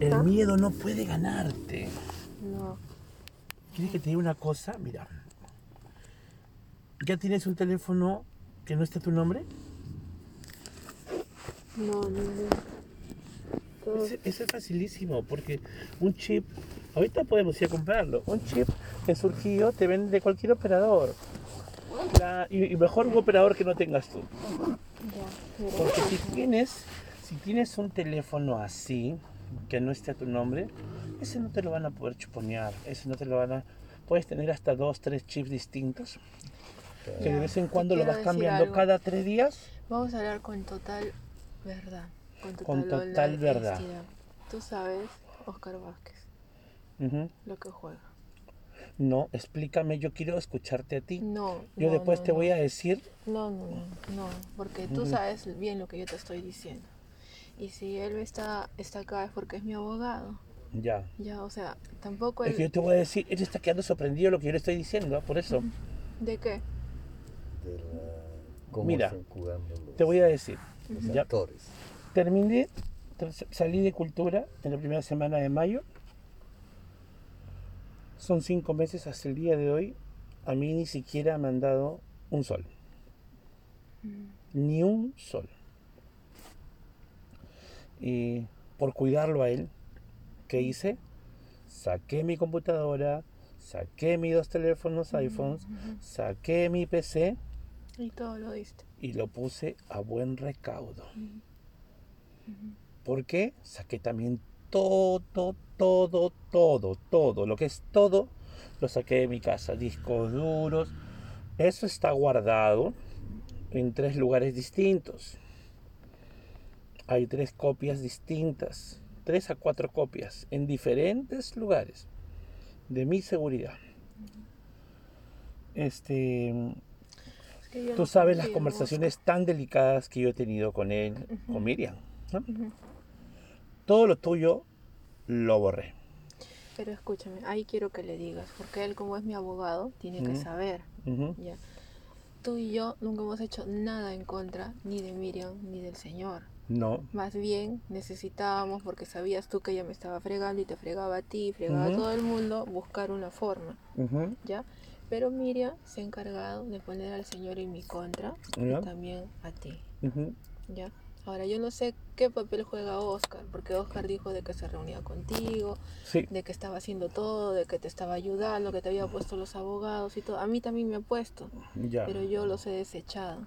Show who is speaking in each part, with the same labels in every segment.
Speaker 1: El miedo no puede ganarte.
Speaker 2: No.
Speaker 1: ¿Quieres que te diga una cosa? Mira. ¿Ya tienes un teléfono que no esté tu nombre?
Speaker 2: No, no, no.
Speaker 1: Eso es facilísimo, porque un chip, ahorita podemos ir a comprarlo, un chip en Surgillo te vende de cualquier operador. La- y, y mejor un operador que no tengas tú. Porque si tienes, si tienes un teléfono así, que no esté a tu nombre, ese no te lo van a poder chuponear, ese no te lo van a... Puedes tener hasta dos, tres chips distintos, que de vez en cuando lo vas cambiando
Speaker 2: algo.
Speaker 1: cada tres días.
Speaker 2: Vamos a hablar con total verdad. Con total,
Speaker 1: Con total verdad.
Speaker 2: Tú sabes, Oscar Vázquez, lo que juega.
Speaker 1: No, explícame, yo quiero escucharte a ti.
Speaker 2: No.
Speaker 1: Yo
Speaker 2: no,
Speaker 1: después
Speaker 2: no,
Speaker 1: te
Speaker 2: no.
Speaker 1: voy a decir
Speaker 2: No, no, no, no, porque tú sabes bien lo que yo te estoy diciendo. Y si él está, está acá es porque es mi abogado.
Speaker 1: Ya.
Speaker 2: Ya, o sea, tampoco
Speaker 1: Es
Speaker 2: él...
Speaker 1: que yo te voy a decir, él está quedando sorprendido de lo que yo le estoy diciendo, por eso.
Speaker 2: ¿De qué?
Speaker 3: de la, cómo
Speaker 1: Mira,
Speaker 3: los,
Speaker 1: Te voy a decir.
Speaker 3: los
Speaker 1: Ya.
Speaker 3: actores.
Speaker 1: Terminé, salí de cultura en la primera semana de mayo. Son cinco meses hasta el día de hoy. A mí ni siquiera me han dado un sol. Ni un sol. Y por cuidarlo a él, ¿qué hice? Saqué mi computadora, saqué mis dos teléfonos iPhones, saqué mi PC
Speaker 2: Y todo lo diste.
Speaker 1: y lo puse a buen recaudo. ¿Por qué? Saqué también todo, todo, todo, todo, lo que es todo, lo saqué de mi casa. Discos duros. Eso está guardado en tres lugares distintos. Hay tres copias distintas, tres a cuatro copias en diferentes lugares de mi seguridad. Este,
Speaker 2: Es que
Speaker 1: Tú sabes las conversaciones tan delicadas que yo he tenido con él, con Miriam. Todo lo tuyo lo borré.
Speaker 2: Pero escúchame, ahí quiero que le digas, porque él como es mi abogado, tiene que saber. Ya. Tú y yo nunca hemos hecho nada en contra ni de Miriam ni del Señor.
Speaker 1: No,
Speaker 2: Más bien necesitábamos, porque sabías tú que ella me estaba fregando y te fregaba a ti, fregaba a todo el mundo, buscar una forma. ¿ya? Pero Miriam se ha encargado de poner al Señor en mi contra y también a ti. ¿ya? Ahora yo no sé qué papel juega Oscar, porque Oscar dijo de que se reunía contigo,
Speaker 1: sí,
Speaker 2: de que estaba haciendo todo, de que te estaba ayudando, que te había puesto los abogados y todo. A mí también me ha puesto,
Speaker 1: ya.
Speaker 2: pero yo los he desechado.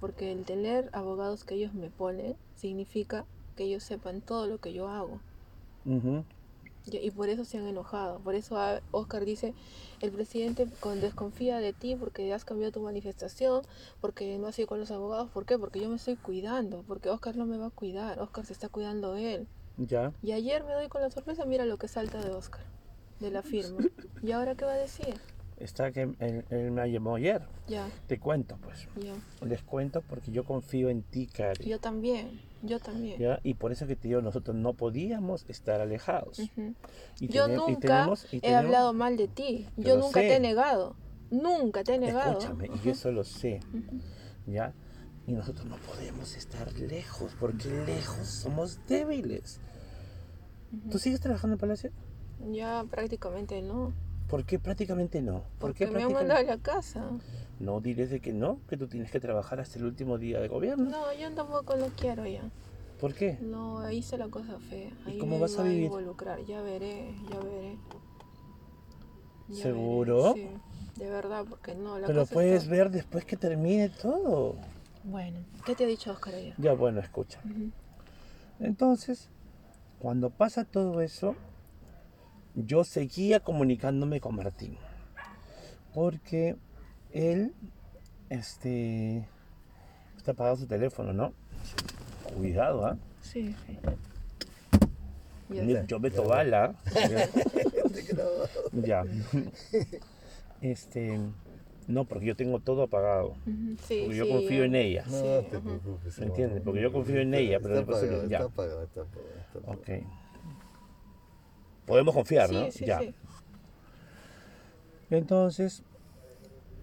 Speaker 2: Porque el tener abogados que ellos me ponen significa que ellos sepan todo lo que yo hago. Y y por eso se han enojado. Por eso a- Oscar dice, el presidente con- desconfía de ti porque has cambiado tu manifestación, porque no has ido con los abogados. ¿Por qué? Porque yo me estoy cuidando, porque Oscar no me va a cuidar. Oscar se está cuidando él.
Speaker 1: Ya.
Speaker 2: Y ayer me doy con la sorpresa, mira lo que salta de Oscar, de la firma. ¿Y ahora qué va a decir?
Speaker 1: Está que él, él me llamó ayer.
Speaker 2: Ya,
Speaker 1: Te cuento, pues.
Speaker 2: ya.
Speaker 1: Les cuento porque yo confío en ti, Cari.
Speaker 2: Yo también, yo también.
Speaker 1: ¿Ya? Y por eso que te digo, nosotros no podíamos estar alejados.
Speaker 2: Ujú.
Speaker 1: Y
Speaker 2: Yo
Speaker 1: tenem- y
Speaker 2: nunca
Speaker 1: tenemos- y
Speaker 2: he
Speaker 1: tenemos-
Speaker 2: hablado mal de ti.
Speaker 1: Yo
Speaker 2: Yo nunca te
Speaker 1: sé.
Speaker 2: he negado. Nunca te he negado.
Speaker 1: Escúchame, y yo eso lo sé. ¿Ya? Y nosotros no podemos estar lejos, porque lejos somos débiles. ¿Tú sigues trabajando en Palacio?
Speaker 2: Ya prácticamente no.
Speaker 1: ¿Por qué prácticamente no? ¿Por
Speaker 2: Porque
Speaker 1: qué
Speaker 2: me han mandado a la casa.
Speaker 1: No diles de que no, que tú tienes que trabajar hasta el último día de gobierno.
Speaker 2: No, yo tampoco lo quiero ya.
Speaker 1: ¿Por qué?
Speaker 2: No, hice la cosa fea.
Speaker 1: ¿Y cómo
Speaker 2: me
Speaker 1: vas a vivir?
Speaker 2: involucrar. Ya veré, ya veré. Ya
Speaker 1: ¿Seguro?
Speaker 2: veré, Sí, de verdad, porque no. La
Speaker 1: Pero
Speaker 2: cosa
Speaker 1: puedes
Speaker 2: está-
Speaker 1: ver después que termine todo.
Speaker 2: Bueno, ¿qué te ha dicho Oscar ayer?
Speaker 1: Ya, bueno, escucha. Entonces, cuando pasa todo eso, yo seguía comunicándome con Martín. Porque él, este, está apagado su teléfono, ¿no? Cuidado, ¿ah?
Speaker 2: Sí, sí.
Speaker 1: Mira. Yo meto bala. ya. Este, no, porque yo tengo todo apagado.
Speaker 2: Sí,
Speaker 1: Porque yo
Speaker 2: sí,
Speaker 1: confío en ella.
Speaker 3: No
Speaker 2: Sí,
Speaker 3: te preocupes.
Speaker 1: ¿Me entiendes? Porque yo confío en ella, pero
Speaker 3: está
Speaker 1: después se lo-
Speaker 3: apagado,
Speaker 1: ya.
Speaker 3: está apagado, está apagado, está apagado.
Speaker 1: Ok. Podemos confiar,
Speaker 2: Sí,
Speaker 1: ¿no?
Speaker 2: sí,
Speaker 1: ya.
Speaker 2: sí.
Speaker 1: Entonces,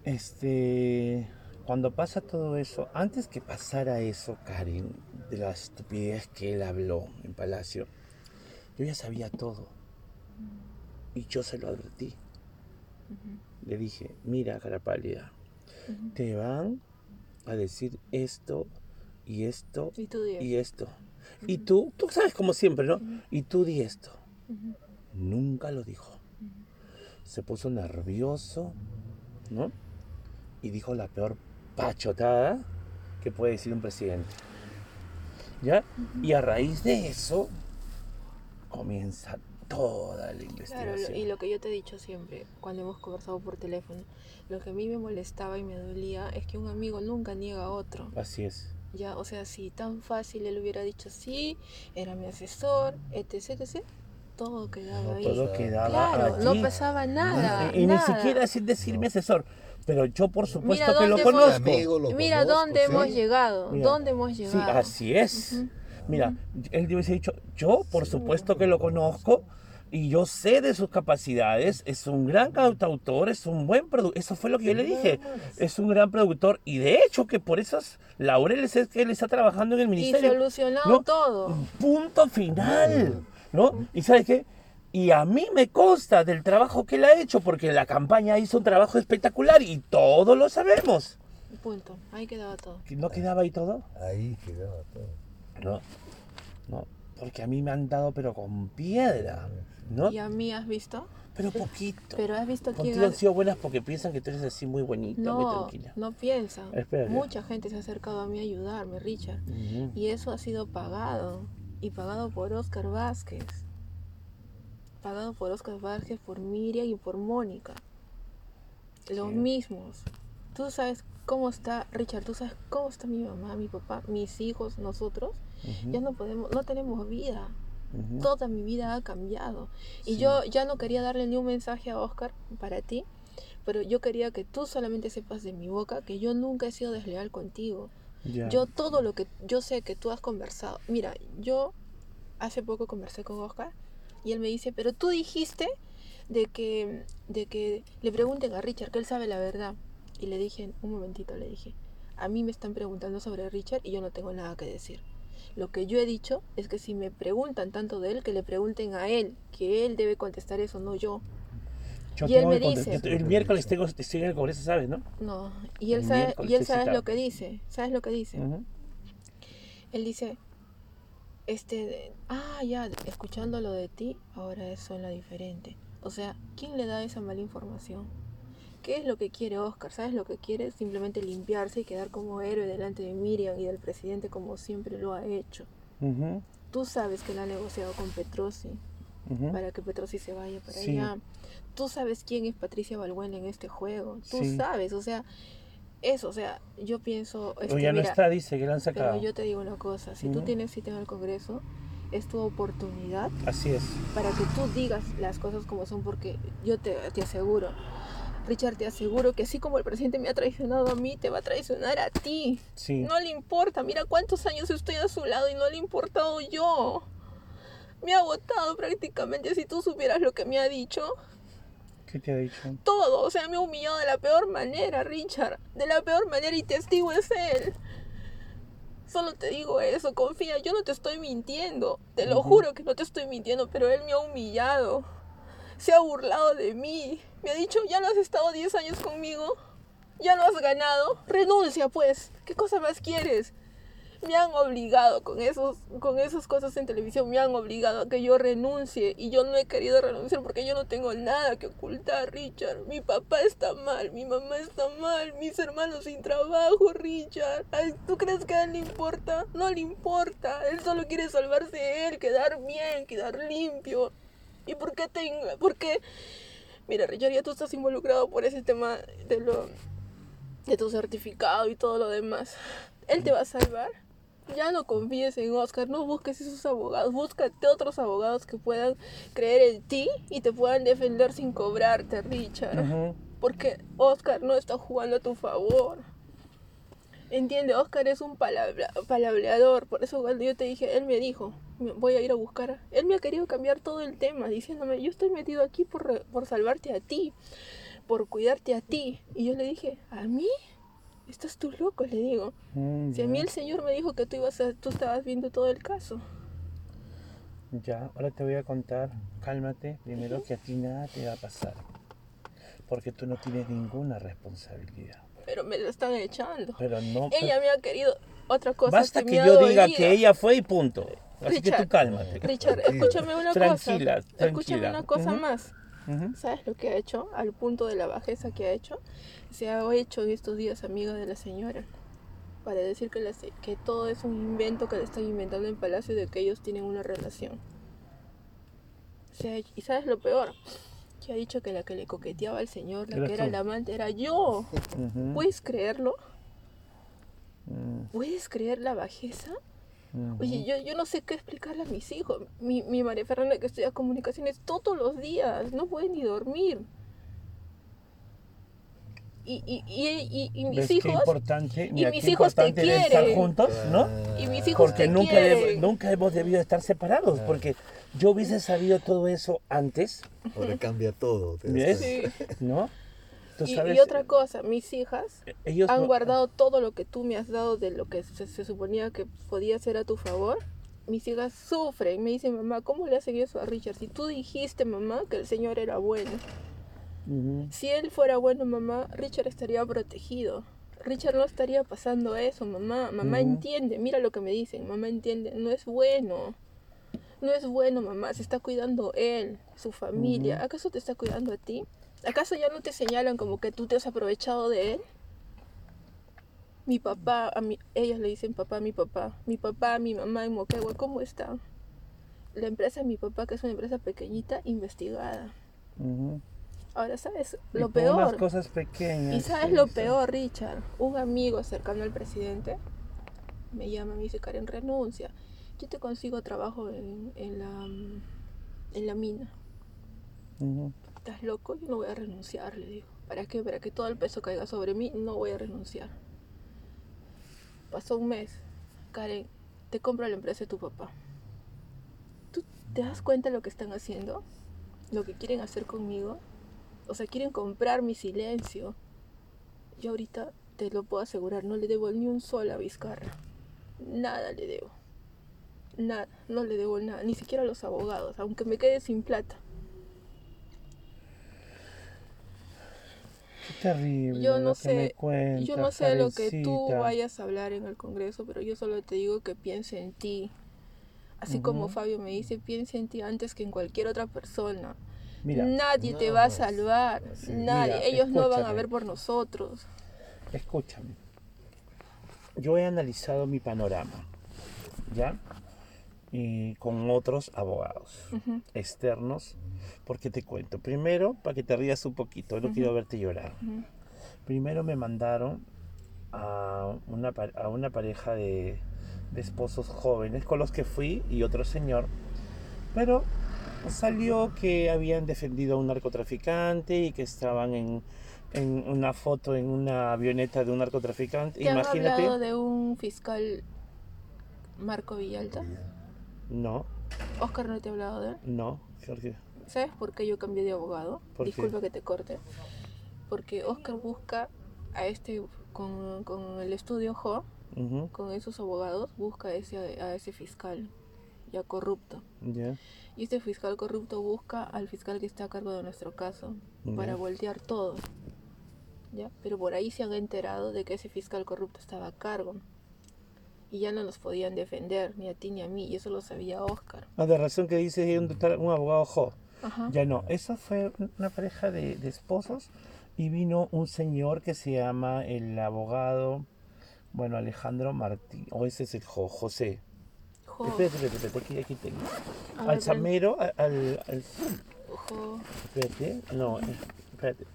Speaker 1: este, cuando pasa todo eso, antes que pasara eso, Karin, de la estupidez que él habló en Palacio, Yo ya sabía todo. Y yo se lo advertí. Le dije, mira, cara pálida, te van a decir esto y esto
Speaker 2: Y tú dices.
Speaker 1: y esto. Y tú, tú sabes como siempre, ¿no? Y tú di esto. Nunca lo dijo. Se puso nervioso, ¿no? Y dijo la peor pachotada que puede decir un presidente. ¿Ya? Y a raíz de eso comienza toda la investigación.
Speaker 2: y lo que yo te he dicho siempre, cuando hemos conversado por teléfono, lo que a mí me molestaba y me dolía es que un amigo nunca niega a otro.
Speaker 1: Así es.
Speaker 2: Ya, o sea, si tan fácil él hubiera dicho sí, era mi asesor, etc, etc, todo quedaba
Speaker 3: No
Speaker 2: ahí.
Speaker 1: Todo quedaba
Speaker 2: Claro,
Speaker 1: allí.
Speaker 2: no pasaba nada.
Speaker 1: Y, y ni
Speaker 2: nada.
Speaker 1: siquiera sin decirme asesor. Pero yo por supuesto
Speaker 2: Mira
Speaker 1: que lo conozco.
Speaker 3: Amigo, lo
Speaker 2: Mira
Speaker 3: conozco,
Speaker 2: dónde
Speaker 3: sí.
Speaker 2: hemos llegado,
Speaker 1: Mira.
Speaker 2: dónde hemos
Speaker 1: Sí,
Speaker 2: llegado.
Speaker 1: así es.
Speaker 2: Ujú.
Speaker 1: Mira, él hubiese dicho, yo por supuesto que lo conozco y yo sé de sus capacidades, es un gran cantautor, es un buen productor, eso fue lo que yo le dije, es un gran productor y de hecho que por esos laureles es que él está trabajando en el
Speaker 2: Y
Speaker 1: ministerio.
Speaker 2: solucionado
Speaker 1: ¿no?
Speaker 2: todo.
Speaker 1: Punto final, ¿no? Y sabes qué? Y a mí me consta del trabajo que él ha hecho, porque la campaña hizo un trabajo espectacular y todos lo sabemos.
Speaker 2: Punto. Ahí quedaba todo.
Speaker 1: ¿No quedaba ahí todo?
Speaker 3: Ahí quedaba todo.
Speaker 1: No, no, porque a mí me han dado pero con piedra, ¿no?
Speaker 2: Y a mí has visto,
Speaker 1: Pero poquito.
Speaker 2: pero has visto
Speaker 1: Contigo
Speaker 2: ha-
Speaker 1: han sido buenas porque piensan que tú eres así muy bonita, muy tranquila.
Speaker 2: no piensa.
Speaker 1: Espera, ya.
Speaker 2: Mucha gente se ha acercado a mí a ayudarme, Richard.
Speaker 1: Ujú.
Speaker 2: Y eso ha sido pagado. Y pagado por Oscar Vázquez. Pagado por Oscar Vázquez, por Miriam y por Mónica. Los
Speaker 1: Sí.
Speaker 2: mismos. Tú sabes cómo está, Richard, tú sabes cómo está mi mamá, mi papá, mis hijos, nosotros.
Speaker 1: Ujú,
Speaker 2: Ya no podemos, no tenemos vida.
Speaker 1: ujú.
Speaker 2: Toda mi vida ha cambiado. Y
Speaker 1: Sí.
Speaker 2: yo ya no quería darle ni un mensaje a Oscar para ti, pero yo quería que tú solamente sepas de mi boca que yo nunca he sido desleal contigo. Yo todo lo que yo sé que tú has conversado. Mira, yo hace poco conversé con Oscar y él me dice, pero tú dijiste de que, de que le pregunten a Richard, que él sabe la verdad. Y le dije, un momentito, le dije, a mí me están preguntando sobre Richard y yo no tengo nada que decir. Lo que yo he dicho es que si me preguntan tanto de él, que le pregunten a él, que él debe contestar eso, no yo.
Speaker 1: Yo
Speaker 2: y él me dice-
Speaker 1: yo el miércoles tengo, estoy en el Congreso, ¿sabes, no?
Speaker 2: No. Y él
Speaker 1: El
Speaker 2: sabe, y él sabe lo que dice. ¿Sabes lo que dice?
Speaker 1: Ujú.
Speaker 2: Él dice, este, ah, ya, escuchando lo de ti, ahora es la diferente. O sea, ¿quién le da esa mala información? ¿Qué es lo que quiere Oscar? ¿Sabes lo que quiere? Simplemente limpiarse y quedar como héroe delante de Miriam y del presidente como siempre lo ha hecho.
Speaker 1: Ujú,
Speaker 2: Tú sabes que él ha negociado con Petrosi para que Petrosi se vaya para
Speaker 1: Sí.
Speaker 2: allá. Tú sabes quién es Patricia Balbuena en este juego. Tú
Speaker 1: Sí.
Speaker 2: sabes, o sea, eso, o sea, yo pienso...
Speaker 1: Pero
Speaker 2: este,
Speaker 1: ya no
Speaker 2: mira,
Speaker 1: está, dice que lo han
Speaker 2: pero
Speaker 1: sacado.
Speaker 2: yo te digo una cosa, si tú
Speaker 1: Ujú.
Speaker 2: tienes cita en el Congreso, es tu oportunidad
Speaker 1: Así es.
Speaker 2: para que tú digas las cosas como son, porque yo te, te aseguro, Richard, te aseguro que así como el presidente me ha traicionado a mí, te va a traicionar a ti.
Speaker 1: Sí.
Speaker 2: No le importa, mira cuántos años estoy a su lado y no le he importado yo. Me ha votado prácticamente, si tú supieras lo que me ha dicho.
Speaker 1: ¿Qué te ha dicho?
Speaker 2: Todo, o sea, me ha humillado de la peor manera, Richard. De la peor manera y testigo es él. Solo te digo eso, confía, yo no te estoy mintiendo. Te lo juro que no te estoy mintiendo, pero él me ha humillado. Se ha burlado de mí. Me ha dicho, ya no has estado 10 años conmigo. Ya no has ganado. Renuncia, pues. ¿Qué cosa más quieres? Me han obligado con, esos, con esas cosas en televisión, me han obligado a que yo renuncie y yo no he querido renunciar porque yo no tengo nada que ocultar, Richard. Mi papá está mal, mi mamá está mal, mis hermanos sin trabajo, Richard. Ay, ¿Tú crees que a él le importa? No le importa. Él solo quiere salvarse él, quedar bien, quedar limpio. ¿Y por qué tengo? ¿Por qué? Mira, Richard, ya tú estás involucrado por ese tema de lo de tu certificado y todo lo demás. Él te va a salvar. Ya no confíes en Oscar, no busques esos abogados, búscate otros abogados que puedan creer en ti y te puedan defender sin cobrarte, Richard. Porque Oscar no está jugando a tu favor. Entiende, Oscar es un palabra, palabreador. Por eso cuando yo te dije, él me dijo, "Me- voy a ir a buscar. Él me ha querido cambiar todo el tema, diciéndome, yo estoy metido aquí por, por salvarte a ti, por cuidarte a ti. Y yo le dije, ¿a mí? Estás tú loco, le digo.
Speaker 1: Mm,
Speaker 2: Si a mí el señor me dijo que tú ibas a, tú estabas viendo todo el caso.
Speaker 1: Ya, ahora te voy a contar, cálmate, primero que a ti nada te va a pasar. Porque tú no tienes ninguna responsabilidad.
Speaker 2: Pero me lo están echando.
Speaker 1: Pero no...
Speaker 2: Ella me ha querido otra cosa.
Speaker 1: Basta que yo diga que ella fue y punto. Así que
Speaker 2: Richard,
Speaker 1: tú cálmate.
Speaker 2: Richard, escúchame una
Speaker 1: Tranquila,
Speaker 2: cosa. Escúchame
Speaker 1: tranquila.
Speaker 2: una cosa más.
Speaker 1: Ujú.
Speaker 2: ¿Sabes lo que ha hecho? Al punto de la bajeza que ha hecho. Se ha hecho en estos días amiga de la señora. Para decir que, la que todo es un invento que le están inventando en Palacio de que ellos tienen una relación. Se ha hecho- y sabes lo peor, que ha dicho que la que le coqueteaba al señor, la
Speaker 1: Eras
Speaker 2: que era
Speaker 1: tú.
Speaker 2: la amante, era yo.
Speaker 1: Ujú.
Speaker 2: ¿Puedes creerlo?
Speaker 1: Mm,
Speaker 2: ¿Puedes creer la bajeza? Oye, yo, yo no sé qué explicarle a mis hijos. Mi, mi María Fernanda que estudia comunicaciones todos los días, no puede ni dormir. Y, y, y, y- y mis
Speaker 1: ¿Ves qué
Speaker 2: hijos,
Speaker 1: importante,
Speaker 2: y mis
Speaker 1: qué
Speaker 2: hijos te
Speaker 1: importante es estar
Speaker 2: quieren.
Speaker 1: juntos, ¿no?
Speaker 2: y mis hijos
Speaker 1: Porque
Speaker 2: te
Speaker 1: nunca,
Speaker 2: quieren.
Speaker 1: nunca hemos debido estar separados, porque yo hubiese sabido todo eso antes,
Speaker 3: Ahora cambia todo.
Speaker 1: ¿Ves?
Speaker 2: Sí.
Speaker 1: ¿no?
Speaker 2: Y,
Speaker 1: sabes,
Speaker 2: y otra cosa, mis hijas
Speaker 1: ellos
Speaker 2: han
Speaker 1: no-
Speaker 2: guardado todo lo que tú me has dado de lo que se, se suponía que podía ser a tu favor. Mis hijas sufren, me dicen, mamá, ¿cómo le hacen eso a Richard? Si tú dijiste, mamá, que el señor era bueno. Si él fuera bueno, mamá, Richard estaría protegido. Richard no estaría pasando eso, mamá. Mamá entiende, mira lo que me dicen. Mamá entiende, no es bueno. No es bueno, mamá. Se está cuidando él, su familia. ¿Acaso te está cuidando a ti? ¿Acaso ya no te señalan como que tú te has aprovechado de él? Mi papá, a mi, ellas le dicen papá mi papá. Mi papá, mi mamá en Moquegua, ¿cómo está? La empresa de mi papá, que es una empresa pequeñita, investigada. Ahora, ¿sabes?
Speaker 1: Y
Speaker 2: Lo
Speaker 1: unas
Speaker 2: peor.
Speaker 1: cosas pequeñas.
Speaker 2: ¿Y sabes lo
Speaker 1: sí,
Speaker 2: peor, Richard? Un amigo cercano al presidente me llama, me dice, Karen, renuncia. Yo te consigo trabajo en, en la, en la mina.
Speaker 1: Ujú.
Speaker 2: ¿Estás loco? Yo no voy a renunciar, le digo. ¿Para qué? Para que todo el peso caiga sobre mí, no voy a renunciar. Pasó un mes. Karen, te compro la empresa de tu papá. ¿Tú te das cuenta de lo que están haciendo? Lo que quieren hacer conmigo. O sea, quieren comprar mi silencio. Yo ahorita te lo puedo asegurar, no le debo ni un sol a. Nada le debo. Nada, no le debo nada, ni siquiera a los abogados, aunque me quede sin plata.
Speaker 1: Terrible.
Speaker 2: Yo
Speaker 1: lo
Speaker 2: no
Speaker 1: que me
Speaker 2: sé,
Speaker 1: cuentas,
Speaker 2: yo no sé lo que tú vayas a hablar en el Congreso, pero yo solo te digo que piense en ti. Así como. Fabio me dice, piensa en ti antes que en cualquier otra persona.
Speaker 1: Mira,
Speaker 2: Nadie te va a
Speaker 3: sí,
Speaker 2: salvar,
Speaker 3: sí.
Speaker 2: nadie.
Speaker 1: Mira,
Speaker 2: Ellos no van a ver por nosotros.
Speaker 1: escúchame. Yo he analizado mi panorama, ¿ya? Y con otros abogados
Speaker 2: Ujú.
Speaker 1: externos, porque te cuento. Primero, para que te rías un poquito, no quiero verte llorar.
Speaker 2: Ujú.
Speaker 1: Primero me mandaron a una, a una pareja de, de esposos jóvenes con los que fui y otro señor. Pero salió que habían defendido a un narcotraficante y que estaban en, en una foto en una avioneta de un narcotraficante.
Speaker 2: ¿Te han
Speaker 1: Imagínate.
Speaker 2: hablado de un fiscal Marco Villalta?
Speaker 1: No,
Speaker 2: Oscar no te ha hablado de él.
Speaker 1: no. Jorge.
Speaker 2: ¿Sabes por qué yo cambié de abogado?
Speaker 1: ¿Por qué?
Speaker 2: Disculpa que te corte. Porque Oscar busca a este, con, con el estudio Jo, con esos abogados, busca a ese, a ese fiscal ya corrupto.
Speaker 1: ya.
Speaker 2: Y este fiscal corrupto busca al fiscal que está a cargo de nuestro caso para voltear todo. ¿Ya? Pero por ahí se han enterado de que ese fiscal corrupto estaba a cargo. Y ya no nos podían defender, ni a ti ni a mí. Y eso lo sabía Oscar.
Speaker 1: Ah, de razón que dices un, un abogado jo.
Speaker 2: Ajá.
Speaker 1: Ya no, esa fue una pareja de, de esposos y vino un señor que se llama el abogado, bueno, Alejandro Martín, o ese es el Jo, José.
Speaker 2: Jo,
Speaker 1: Espérate, espérate, espérate, aquí, aquí tengo.
Speaker 2: A
Speaker 1: Al Samero, al, al, al-
Speaker 2: Jo,
Speaker 1: espérate, no, eh, espérate.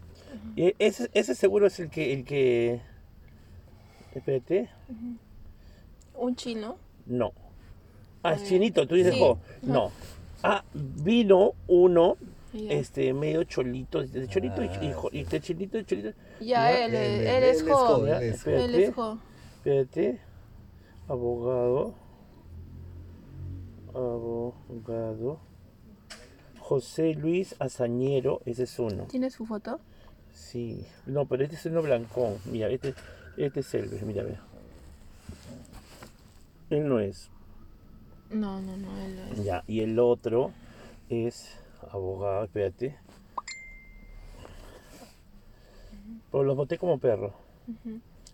Speaker 1: Y ese, ese seguro es el que, el que, espérate,
Speaker 2: un chino.
Speaker 1: no. Ah, es
Speaker 2: Eh,
Speaker 1: chinito, tú dices
Speaker 2: sí,
Speaker 1: Jo,
Speaker 2: ajá.
Speaker 1: no. Ah, vino uno
Speaker 2: Ya,
Speaker 1: este medio cholito, de cholito y, y,
Speaker 3: Ah,
Speaker 1: jo- y de cholito y cholito.
Speaker 2: Ya,
Speaker 1: ya,
Speaker 2: él,
Speaker 3: él-
Speaker 2: él,
Speaker 3: él-
Speaker 2: es
Speaker 3: es
Speaker 2: Jo.
Speaker 3: Jo,
Speaker 1: Ya,
Speaker 3: él es Jo.
Speaker 1: espérate,
Speaker 2: Él es Jo.
Speaker 1: espérate. Abogado. Abogado. José Luis Azañero, ese es uno.
Speaker 2: ¿Tienes su foto?
Speaker 1: Sí. No, pero este es uno blancón. Mira, este, este es él, mira, ve. Él no es.
Speaker 2: No, no, no, él no es.
Speaker 1: Ya, y el otro es abogado, espérate. Pero los voté como perro.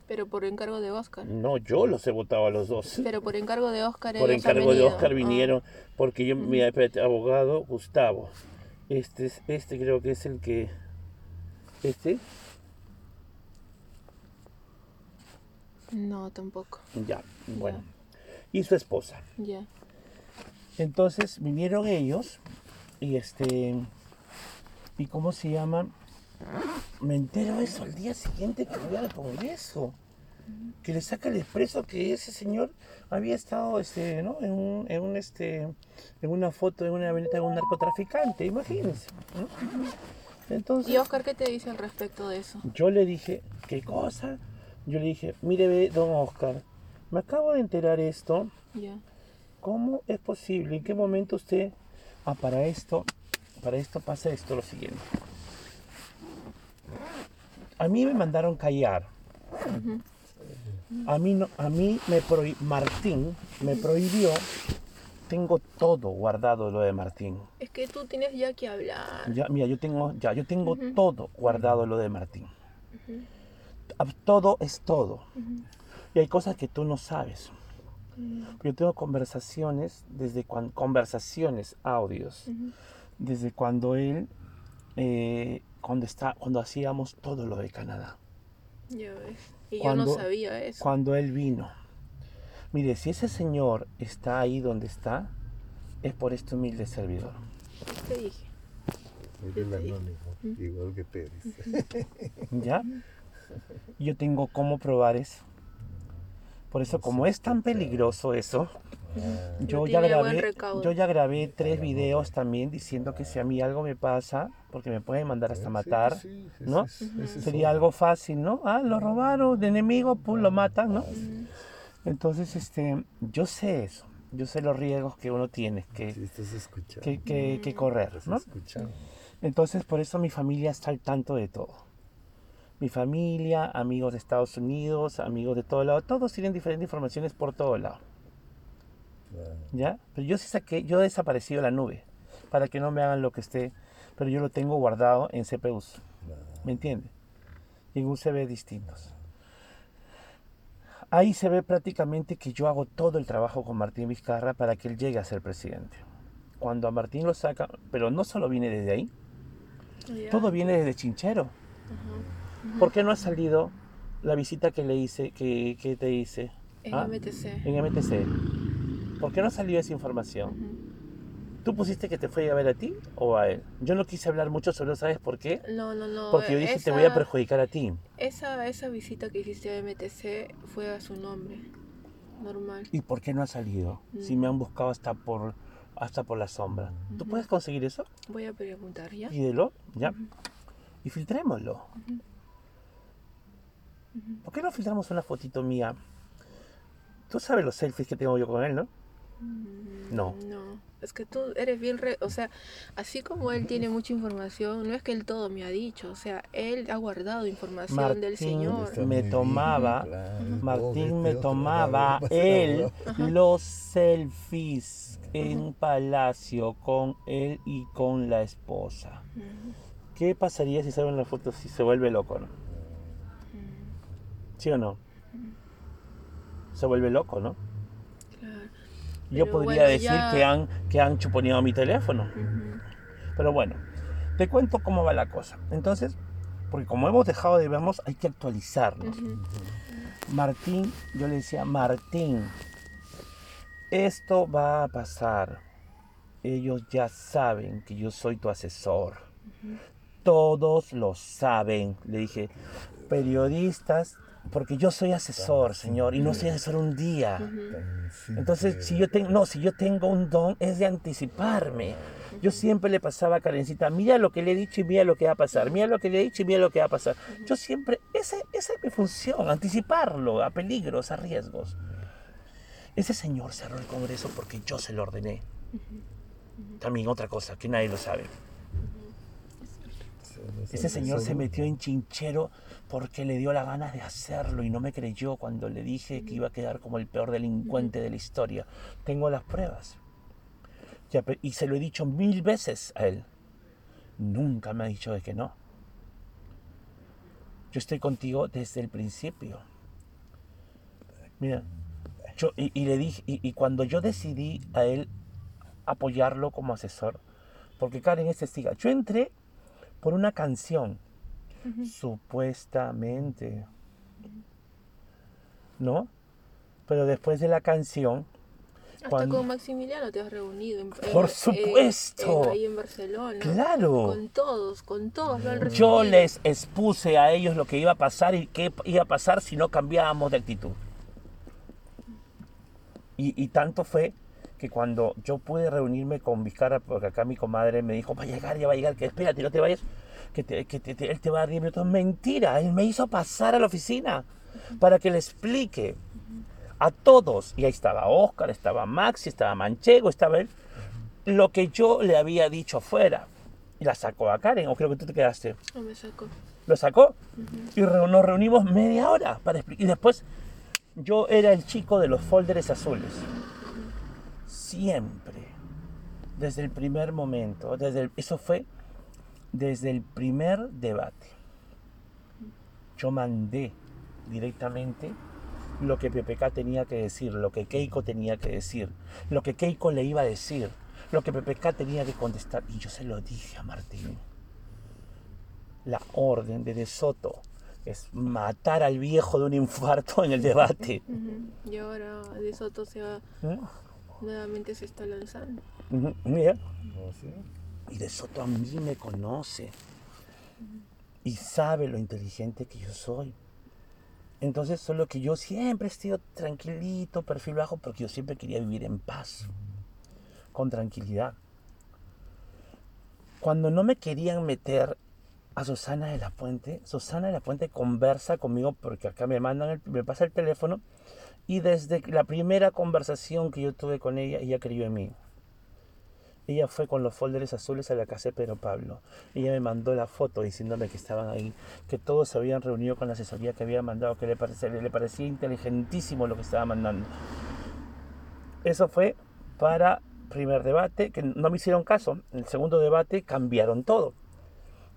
Speaker 2: Pero por encargo de Oscar.
Speaker 1: No, yo los he votado a los dos.
Speaker 2: Pero por encargo de Oscar
Speaker 1: Por encargo de. Oscar
Speaker 2: Ah.
Speaker 1: vinieron, porque yo, mira, espérate, abogado Gustavo. Este es, este creo que es el que. Este,
Speaker 2: No, tampoco.
Speaker 1: ya, bueno. Y su esposa.
Speaker 2: Ya.
Speaker 1: Entonces vinieron ellos y este. ¿Y cómo se llaman? Me entero eso al día siguiente que voy al Congreso. Que le saca el expreso que ese señor había estado este, ¿no? en, un, en, un, este, en una foto de una avioneta de un narcotraficante, imagínense. ¿no? Entonces,
Speaker 2: ¿Y Oscar qué te dice al respecto de eso?
Speaker 1: yo le dije, ¿qué cosa? Yo le dije, mire, ve, don Oscar, me acabo de enterar esto.
Speaker 2: Ya.
Speaker 1: ¿Cómo es posible? ¿En qué momento usted... Ah, para esto, para esto pasa esto lo siguiente. A mí me mandaron callar. A mí, no, a mí me prohi- Martín me prohibió. Tengo todo guardado lo de Martín.
Speaker 2: Es que tú tienes ya que hablar.
Speaker 1: Ya, mira, yo tengo, ya, yo tengo todo guardado lo de Martín. Todo es todo. Y hay cosas que tú no sabes. Yo tengo conversaciones desde cuando conversaciones, audios, desde cuando él, eh, cuando está, cuando hacíamos todo lo de Canadá,
Speaker 2: Ya ves. Y yo
Speaker 1: Cuando-
Speaker 2: no sabía eso.
Speaker 1: cuando él vino. Mire, si ese señor está ahí donde está, es por este humilde servidor.
Speaker 2: Te dije.
Speaker 3: El anónimo, igual que Pérez.
Speaker 1: ¿Ya? Yo tengo cómo probar eso. Por eso, como es tan peligroso eso, yo ya grabé, yo ya grabé tres videos también diciendo que si a mí algo me pasa, porque me pueden mandar hasta matar, ¿no? Sería algo fácil, ¿no? Ah, lo robaron de enemigo, pum, lo matan, ¿no? Entonces, este, yo sé eso, yo sé los riesgos que uno tiene que, que, que, que correr, ¿no? Entonces, por eso mi familia está al tanto de todo. Mi familia, amigos de Estados Unidos, amigos de todo lado, todos tienen diferentes informaciones por todo lado. ¿Ya? Pero yo sí saqué, yo he desaparecido la nube para que no me hagan lo que esté, pero yo lo tengo guardado en CPUs. ¿Me entiende? Y en USB distintos. Ahí se ve prácticamente que yo hago todo el trabajo con Martín Vizcarra para que él llegue a ser presidente. Cuando a Martín lo saca, pero no solo viene desde ahí,
Speaker 2: Ya.
Speaker 1: todo viene desde Chinchero. ¿Por qué no ha salido la visita que le hice, que, que te hice
Speaker 2: En
Speaker 1: Ah,
Speaker 2: MTC.
Speaker 1: en MTC? ¿Por qué no salió esa información? ¿Tú pusiste que te fue a ver a ti o a él? Yo no quise hablar mucho sobre eso, ¿sabes por qué?
Speaker 2: No, no, no.
Speaker 1: Porque yo dije, te voy a perjudicar a ti.
Speaker 2: Esa, esa visita que hiciste a MTC fue a su nombre. Normal.
Speaker 1: ¿Y por qué no ha salido? Si me han buscado hasta por hasta por la sombra. ¿Tú puedes conseguir eso?
Speaker 2: Voy a preguntar, ¿ya?
Speaker 1: Pídelo, ¿ya? Y filtrémoslo. ¿Por qué no filtramos una fotito mía? Tú sabes los selfies que tengo yo con él, ¿no? No.
Speaker 2: No, es que tú eres bien, re- o sea, así como él tiene mucha información, no es que él todo me ha dicho, o sea, él ha guardado información del Señor.
Speaker 1: Me tomaba. Martín me tomaba él los selfies en Palacio con él y con la esposa. ¿Qué pasaría si sale en la foto si se vuelve loco, no? ¿Sí o no? Se vuelve loco, ¿no?
Speaker 2: Claro.
Speaker 1: Yo podría
Speaker 2: bueno,
Speaker 1: decir
Speaker 2: ya-
Speaker 1: que han, que han chuponeado mi teléfono. Pero bueno, te cuento cómo va la cosa. Entonces, porque como hemos dejado de vernos, hay que actualizarnos. Martín, yo le decía, Martín, esto va a pasar. Ellos ya saben que yo soy tu asesor. Todos lo saben. Le dije, periodistas, porque yo soy asesor, señor, y no soy asesor un día. Entonces, si yo tengo, no, si yo tengo un don es de anticiparme. Yo siempre le pasaba a Karencita, mira lo que le he dicho y mira lo que va a pasar, mira lo que le he dicho y mira lo que va a pasar. Yo siempre, esa, esa es mi función, anticiparlo a peligros, a riesgos. Ese señor cerró el Congreso porque yo se lo ordené. También otra cosa que nadie lo sabe. Ese señor se metió en chinchero porque le dio la ganas de hacerlo y no me creyó cuando le dije que iba a quedar como el peor delincuente de la historia. Tengo las pruebas. Y se lo he dicho mil veces a él. Nunca me ha dicho de que no. Yo estoy contigo desde el principio. Mira, yo, y le dije, y, y cuando yo decidí a él apoyarlo como asesor, porque Karen es testiga, yo entré por una canción, supuestamente, ¿no? Pero después de la canción,
Speaker 2: Hasta
Speaker 1: Cuando-
Speaker 2: con Maximiliano te has reunido. En,
Speaker 1: Por
Speaker 2: en-
Speaker 1: supuesto.
Speaker 2: ahí en Barcelona.
Speaker 1: claro,
Speaker 2: Con todos, con todos lo han
Speaker 1: yo les expuse a ellos lo que iba a pasar y qué iba a pasar si no cambiábamos de actitud. Y, y tanto fue que cuando yo pude reunirme con Vizcarra, porque acá mi comadre me dijo, va a llegar, ya va a llegar, que espérate, no te vayas, que, te- que te- él te va a dar 10 minutos. Mentira, él me hizo pasar a la oficina para que le explique a todos, y ahí estaba Oscar, estaba Maxi, estaba Manchego, estaba él, lo que yo le había dicho afuera. Y la sacó a Karen, o creo que tú te quedaste.
Speaker 2: No me sacó.
Speaker 1: Lo sacó y re- nos reunimos media hora para expli- Y después yo era el chico de los folders azules. Siempre. Desde el primer momento. Desde el- eso fue desde el primer debate. Yo mandé directamente lo que PPK tenía que decir, lo que Keiko tenía que decir, lo que Keiko le iba a decir, lo que PPK tenía que contestar. Y yo se lo dije a Martín la orden de De Soto es matar al viejo de un infarto en el debate.
Speaker 2: Y ahora De Soto se va,
Speaker 1: ¿Mm?
Speaker 2: nuevamente se está lanzando.
Speaker 1: Ujú, Mira,
Speaker 3: ¿No? ¿Sí?
Speaker 1: Y De Soto a mí me conoce y sabe lo inteligente que yo soy. Entonces, solo que yo siempre he sido tranquilito, perfil bajo, porque yo siempre quería vivir en paz, con tranquilidad. Cuando no me querían meter a Susana de la Puente, Susana de la Puente conversa conmigo porque acá me mandan, el- me pasa el teléfono y desde la primera conversación que yo tuve con ella, ella creyó en mí. Ella fue con los folders azules a la casa de Pedro Pablo. Ella me mandó la foto diciéndome que estaban ahí, que todos se habían reunido con la asesoría que había mandado, que le parecía, le parecía inteligentísimo lo que estaba mandando. Eso fue para primer debate, que no me hicieron caso. En el segundo debate cambiaron todo.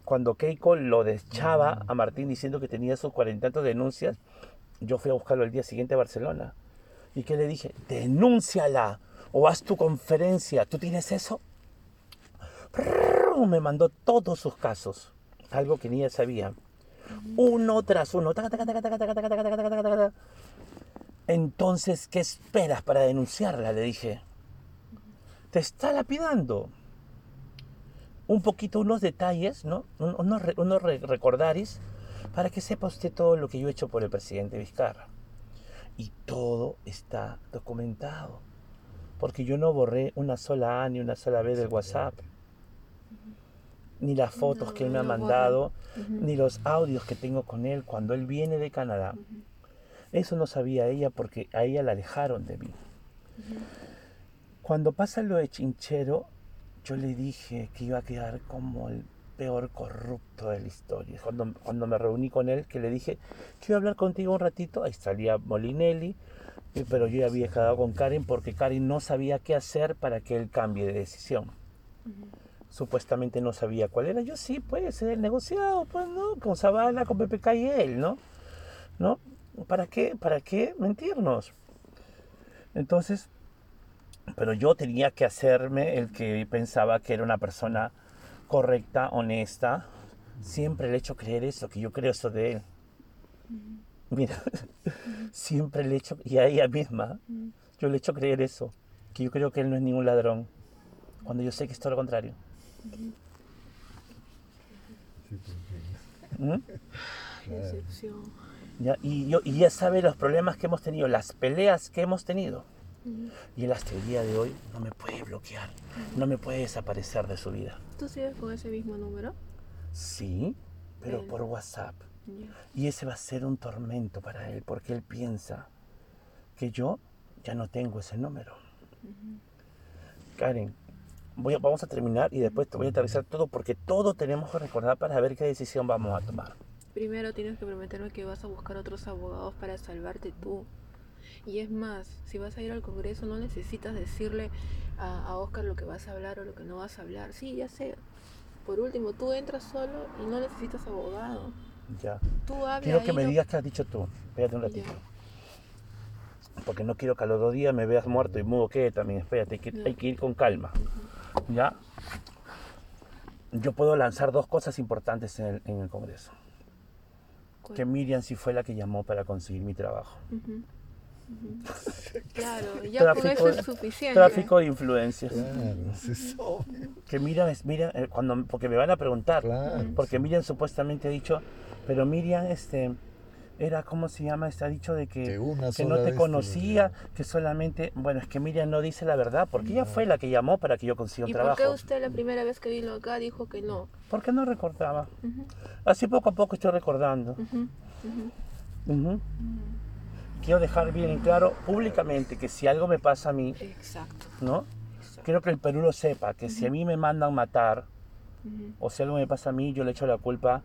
Speaker 1: Cuando Keiko lo deschaba a Martín diciendo que tenía sus cuarenta y denuncias, yo fui a buscarlo el día siguiente a Barcelona. ¿Y qué le dije? Denúnciala o haz tu conferencia. ¿Tú tienes eso? Me mandó todos sus casos, algo que ni ella sabía. Uno tras uno. Entonces, ¿qué esperas para denunciarla? Le dije. Te está lapidando. Un poquito, unos detalles, ¿no? Unos, unos para que sepa usted todo lo que yo he hecho por el presidente Vizcarra. Y todo está documentado. Porque yo no borré una sola A ni una sola B del WhatsApp. Ni las fotos
Speaker 2: No,
Speaker 1: que él me ha mandado, ni los audios que tengo con él cuando él viene de Canadá. Eso no sabía ella porque a ella la alejaron de mí. Cuando pasa lo de Chinchero, yo le dije que iba a quedar como el peor corrupto de la historia. Cuando, cuando me reuní con él, que le dije, quiero hablar contigo un ratito, ahí salía Molinelli, pero yo ya había quedado con Karen porque Karen no sabía qué hacer para que él cambie de decisión. Supuestamente no sabía cuál era. Yo sí, puede ser el negociado, pues, ¿no? Con Zavala, con PPK y él, ¿no? ¿No? ¿Para qué? ¿Para qué mentirnos? Entonces, pero yo tenía que hacerme el que pensaba que era una persona correcta, honesta. Siempre le he hecho creer eso, que yo creo eso de él. Mira, siempre le he hecho, y a ella misma, yo le he hecho creer eso, que yo creo que él no es ningún ladrón, cuando yo sé que es todo lo contrario. ¿Mm? Ya, y, yo, y ya sabe los problemas que hemos tenido, las peleas que hemos tenido. Y él hasta el día de hoy no me puede bloquear, no me puede desaparecer de su vida.
Speaker 2: ¿Tú sigues con ese mismo número?
Speaker 1: Sí, pero por WhatsApp. Y ese va a ser un tormento para él, porque él piensa que yo ya no tengo ese número. Karen, voy a- vamos a terminar y después te voy a aterrizar todo porque todo tenemos que recordar para ver qué decisión vamos a tomar.
Speaker 2: Primero tienes que prometerme que vas a buscar otros abogados para salvarte tú. Y es más, si vas a ir al Congreso no necesitas decirle a, a Oscar lo que vas a hablar o lo que no vas a hablar. Sí, ya sé. Por último, tú entras solo y no necesitas abogado.
Speaker 1: Ya.
Speaker 2: Tú
Speaker 1: Quiero que me digas qué has dicho tú. Espérate un
Speaker 2: Ya.
Speaker 1: ratito. Porque no quiero que a los dos días me veas muerto y mudo que también. Espérate, hay que,
Speaker 2: Ya.
Speaker 1: hay que ir con calma. ¿Ya? Yo puedo lanzar dos cosas importantes en el, en el Congreso.
Speaker 2: ¿Cuál?
Speaker 1: Que Miriam sí fue la que llamó para conseguir mi trabajo.
Speaker 2: Claro, ya con eso es suficiente.
Speaker 1: tráfico de influencias.
Speaker 3: Claro, eso es.
Speaker 1: Que Miriam es Miriam, eh, cuando, porque me van a preguntar.
Speaker 3: Claro.
Speaker 1: Porque Miriam supuestamente ha dicho, pero Miriam este era cómo se llama, está dicho de que,
Speaker 3: Que una
Speaker 1: que no te conocía, que solamente, bueno, es que Miriam no dice la verdad, porque ella fue la que llamó para que yo consiga un
Speaker 2: ¿Y por
Speaker 1: trabajo.
Speaker 2: qué usted la primera vez que vino acá dijo que no?
Speaker 1: Porque no recordaba.
Speaker 2: Ujú,
Speaker 1: Así poco a poco estoy recordando.
Speaker 2: ujú, ujú.
Speaker 1: Ujú. Quiero dejar bien en claro públicamente que si algo me pasa a mí,
Speaker 2: Exacto.
Speaker 1: ¿no?
Speaker 2: exacto.
Speaker 1: Quiero que el Perú lo sepa, que si a mí me mandan matar, o si algo me pasa a mí, yo le echo la culpa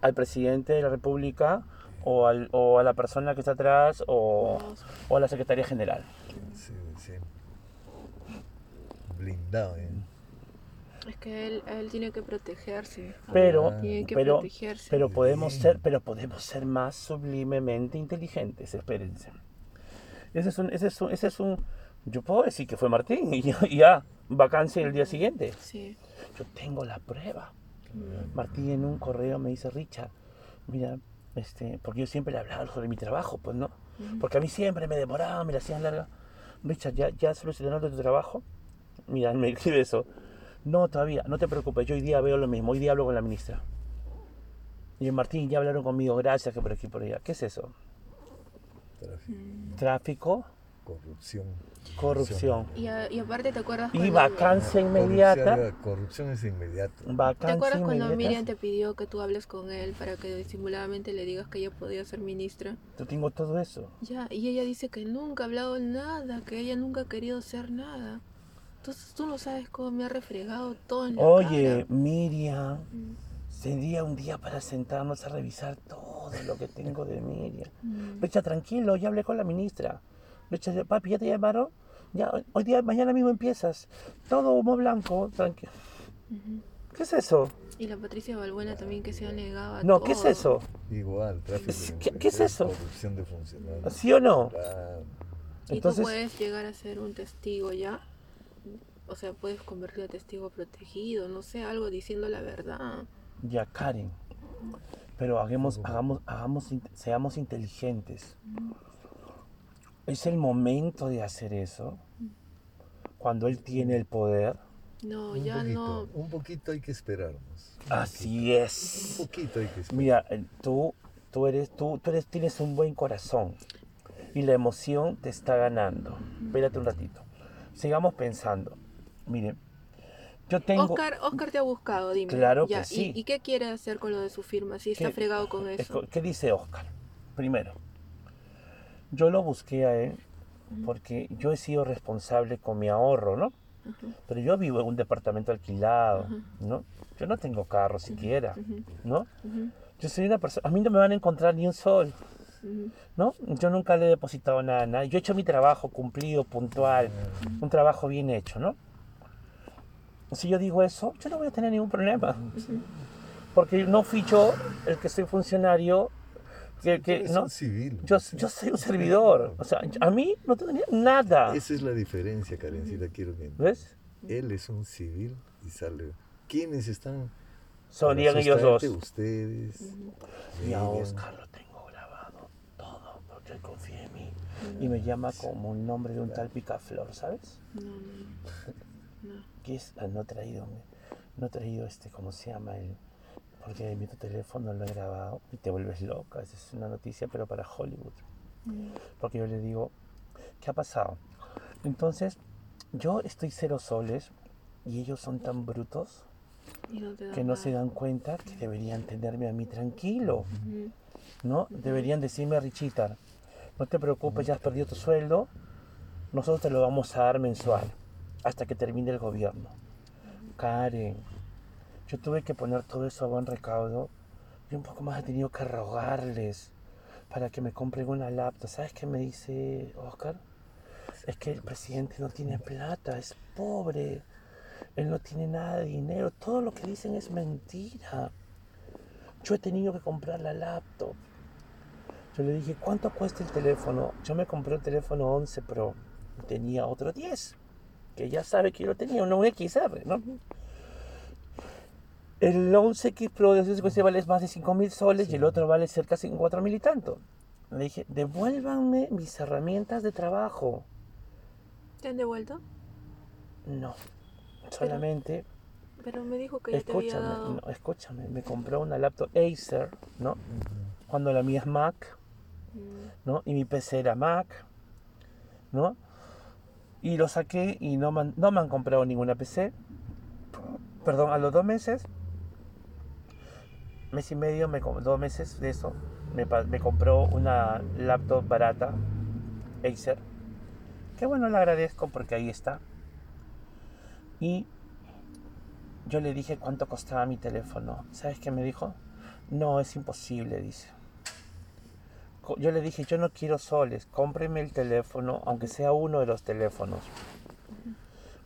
Speaker 1: al presidente de la República o, al- o a la persona que está atrás o, o a la Secretaría General.
Speaker 3: Sí, sí. Blindado, ¿eh?
Speaker 2: Es que él, él tiene que protegerse.
Speaker 1: Pero,
Speaker 3: Ah.
Speaker 2: Tiene que
Speaker 1: pero,
Speaker 2: protegerse.
Speaker 1: pero podemos ser, pero podemos ser más sublimemente inteligentes, espérense. Ese es un, ese es un, ese es un, yo puedo decir que fue Martín y ya, y ya, vacancia el día siguiente.
Speaker 2: Sí.
Speaker 1: Yo tengo la prueba. Martín en un correo me dice, Richard, mira, este, porque yo siempre le hablaba sobre mi trabajo, pues no. Porque a mí siempre me demoraba, me la hacían larga. Richard, ¿ya, ya solucionaste tu trabajo? Mira, me escribe eso. No, todavía, no te preocupes, yo hoy día veo lo mismo, hoy día hablo con la ministra. Y Martín, ya hablaron conmigo, gracias, que por aquí por allá. ¿Qué es eso?
Speaker 3: Tráfico,
Speaker 1: Tráfico,
Speaker 3: corrupción.
Speaker 1: Corrupción.
Speaker 2: Y, a- y aparte, ¿te acuerdas
Speaker 1: Y
Speaker 2: cuando-
Speaker 1: vacancia inmediata.
Speaker 3: Corrupción, corrupción es inmediato.
Speaker 2: ¿Te
Speaker 1: Vacancia
Speaker 2: acuerdas cuando
Speaker 1: inmediata.
Speaker 2: Miriam te pidió que tú hables con él para que disimuladamente le digas que ella podía ser ministra?
Speaker 1: Yo tengo todo eso.
Speaker 2: Ya, y ella dice que nunca ha hablado nada, que ella nunca ha querido ser nada. Entonces tú no sabes cómo me ha refregado todo en la
Speaker 1: Oye,
Speaker 2: cara.
Speaker 1: Miriam,
Speaker 2: Mm,
Speaker 1: sería un día para sentarnos a revisar todo lo que tengo de Miriam.
Speaker 2: mm.
Speaker 1: Richa, tranquilo, ya hablé con la ministra. Richa, papi, ¿ya te llamaron? Ya, hoy- día, mañana mismo empiezas. Todo humo blanco, tranquilo.
Speaker 2: Ujú.
Speaker 1: ¿Qué es eso?
Speaker 2: Y la Patricia Balbuena también que se ha negado a
Speaker 1: No, ¿qué es
Speaker 2: todo.
Speaker 1: eso?
Speaker 3: Igual, tráfico. De
Speaker 1: ¿qué- qué es eso?
Speaker 3: Corrupción de funcionarios.
Speaker 1: ¿Sí o no?
Speaker 3: Claro.
Speaker 2: Y
Speaker 1: Entonces-
Speaker 2: tú puedes llegar a ser un testigo ya. O sea, puedes convertirte a testigo protegido, no sé, algo diciendo la verdad.
Speaker 1: Ya, Karen. Pero hagamos, hagamos, hagamos, seamos inteligentes. Es el momento de hacer eso. Cuando él tiene el poder.
Speaker 2: No,
Speaker 3: Un
Speaker 2: ya
Speaker 3: poquito,
Speaker 2: no.
Speaker 3: un poquito hay que esperarnos. Un
Speaker 1: Así
Speaker 3: Un
Speaker 1: es.
Speaker 3: poquito hay que esperar.
Speaker 1: Mira, tú, tú eres, tú, tú eres, tienes un buen corazón y la emoción te está ganando. Espérate un ratito. Sigamos pensando. Miren, yo tengo.
Speaker 2: Oscar, Oscar te ha buscado, dime.
Speaker 1: Claro que
Speaker 2: Ya, ¿y-
Speaker 1: sí.
Speaker 2: ¿Y, qué quiere hacer con lo de su firma? Si está
Speaker 1: ¿Qué-
Speaker 2: fregado con
Speaker 1: es
Speaker 2: eso.
Speaker 1: ¿Qué dice Oscar? Primero, yo lo busqué a él porque yo he sido responsable con mi ahorro, ¿no? Pero yo vivo en un departamento alquilado. ¿no? Yo no tengo carro siquiera, ¿no? Yo soy una persona, a mí no me van a encontrar ni un sol. ¿no? Yo nunca le he depositado nada a nadie. Yo he hecho mi trabajo cumplido, puntual, un trabajo bien hecho, ¿no? Si yo digo eso, yo no voy a tener ningún problema. Porque no fui yo el que soy funcionario, que, que
Speaker 3: Eres
Speaker 1: no,
Speaker 3: un civil.
Speaker 1: yo, yo soy un servidor. O sea, a mí no tendría nada.
Speaker 3: Esa es la diferencia, Karencita, quiero que
Speaker 1: ¿Ves?
Speaker 3: Él es un civil y sale. ¿Quiénes están?
Speaker 1: Sonían ellos dos.
Speaker 3: Ustedes.
Speaker 1: Y a. Oscar lo tengo grabado todo, porque él confía en mí. Y me llama como un nombre de un tal picaflor, ¿sabes?
Speaker 2: No, no, no. no.
Speaker 1: Que es, ah, no he traído, no he traído este, ¿cómo se llama? El, porque mi teléfono lo he grabado y te vuelves loca. Esa es una noticia, pero para Hollywood.
Speaker 2: Mm,
Speaker 1: Porque yo le digo, ¿qué ha pasado? Entonces, yo estoy cero soles y ellos son tan brutos
Speaker 2: no
Speaker 1: que no se
Speaker 2: nada.
Speaker 1: dan cuenta que deberían tenerme a mí tranquilo.
Speaker 2: Ujú,
Speaker 1: ¿no? Deberían decirme a Richita, no te preocupes, ya has perdido tu sueldo, nosotros te lo vamos a dar mensual. hasta que termine el gobierno. Karen, yo tuve que poner todo eso a buen recaudo y un poco más he tenido que rogarles para que me compren una laptop. ¿Sabes qué me dice Oscar? Es que el presidente no tiene plata, es pobre. Él no tiene nada de dinero. Todo lo que dicen es mentira. Yo he tenido que comprar la laptop. Yo le dije, ¿cuánto cuesta el teléfono? Yo me compré el teléfono 11 Pro. Tenía otro 10. Que ya sabe que yo lo tenía, un XR, ¿no? El 11X Pro de 250 vale más de 5 mil soles y el otro vale cerca de 4 mil y tanto. Le dije, devuélvanme mis herramientas de trabajo.
Speaker 2: ¿Te han devuelto?
Speaker 1: No, solamente,
Speaker 2: Pero me dijo que ya te había
Speaker 1: escúchame,
Speaker 2: dado.
Speaker 1: no, escúchame, me compró una laptop Acer, ¿no? Cuando la mía es Mac,
Speaker 2: Mm,
Speaker 1: ¿no? Y mi PC era Mac, ¿no? Y lo saqué y no me han, no me han comprado ninguna PC. Perdón, a los dos meses, mes y medio, me, dos meses de eso, me, me compró una laptop barata, Acer. Que bueno, le agradezco porque ahí está. Y yo le dije cuánto costaba mi teléfono. ¿Sabes qué me dijo? No, es imposible, dice. Yo le dije, yo no quiero soles, cómpreme el teléfono, aunque sea uno de los teléfonos.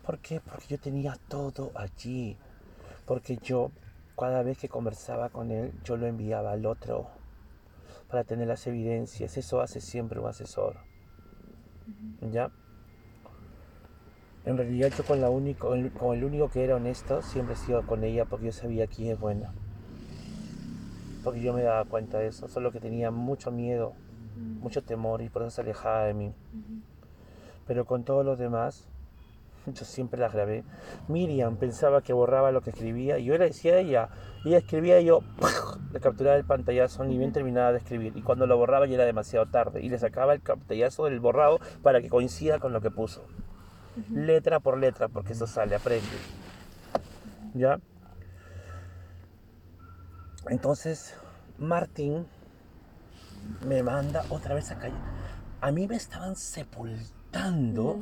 Speaker 1: ¿Por qué? Porque yo tenía todo allí. Porque yo, cada vez que conversaba con él, yo lo enviaba al otro para tener las evidencias. Eso hace siempre un asesor. ¿Ya? En realidad yo con, la único, con el- único que era honesto siempre he sido con ella porque yo sabía quién es buena. Porque yo me daba cuenta de eso, solo que tenía mucho miedo, mucho temor y por eso se alejaba de mí. Pero con todos los demás, yo siempre las grabé. Miriam pensaba que borraba lo que escribía y yo le decía a ella, y ella escribía y yo le capturaba el pantallazo ni bien terminaba de escribir. Y cuando lo borraba ya era demasiado tarde y le sacaba el pantallazo del borrado para que coincida con lo que puso. Letra por letra, porque eso sale, aprende. ¿Ya? Entonces, Martín me manda otra vez a calle. A mí me estaban sepultando.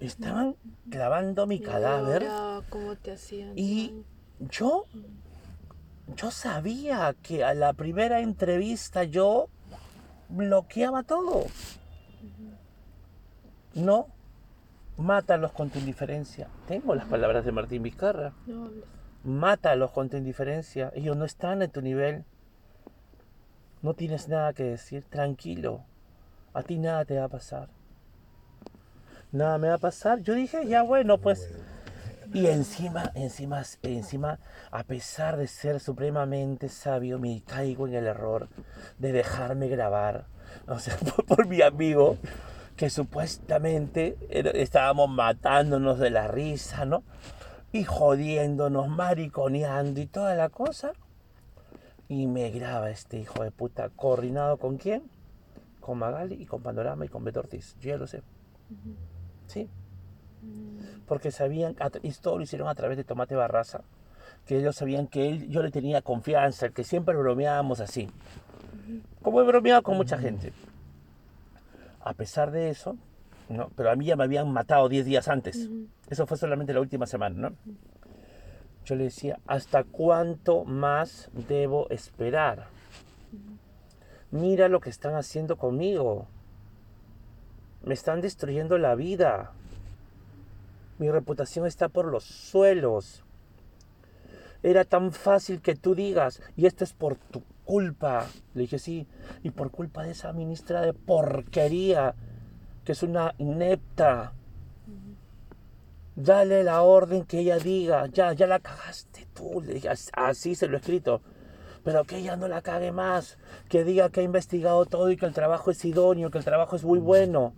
Speaker 1: Estaban clavando mi cadáver
Speaker 2: ¿Cómo te hacían?
Speaker 1: y yo, yo sabía que a la primera entrevista yo bloqueaba todo. No, mátalos con tu indiferencia. Tengo las palabras de Martín Vizcarra.
Speaker 2: No.
Speaker 1: Mátalos con tu indiferencia. Ellos no están en tu nivel. No tienes nada que decir. Tranquilo. A ti nada te va a pasar. Nada me va a pasar. Yo dije, ya bueno, pues. Y encima, encima, encima, a pesar de ser supremamente sabio, me caigo en el error de dejarme grabar. O sea, por, por mi amigo, que supuestamente estábamos matándonos de la risa, ¿no? y jodiéndonos, mariconeando y toda la cosa. Y me graba este hijo de puta, coordinado con quién? Con Magali y con Panorama y con Beto Ortiz. Yo ya lo sé. Sí.
Speaker 2: Mm,
Speaker 1: Porque sabían, y todo lo hicieron a través de Tomate Barraza, que ellos sabían que él, yo le tenía confianza, que siempre bromeábamos así. Como he bromeado con mucha gente. A pesar de eso, ¿no? pero a mí ya me habían matado 10 días antes. Eso fue solamente la última semana, ¿no? Yo le decía, ¿hasta cuánto más debo esperar? Mira lo que están haciendo conmigo. Me están destruyendo la vida. Mi reputación está por los suelos. Era tan fácil que tú digas, y esto es por tu culpa. Le dije, sí, y por culpa de esa ministra de porquería, que es una inepta. Dale la orden que ella diga, ya, ya la cagaste tú, le dije, "As- así se lo he escrito. Pero que ella no la cague más, que diga que ha investigado todo y que el trabajo es idóneo, que el trabajo es muy bueno.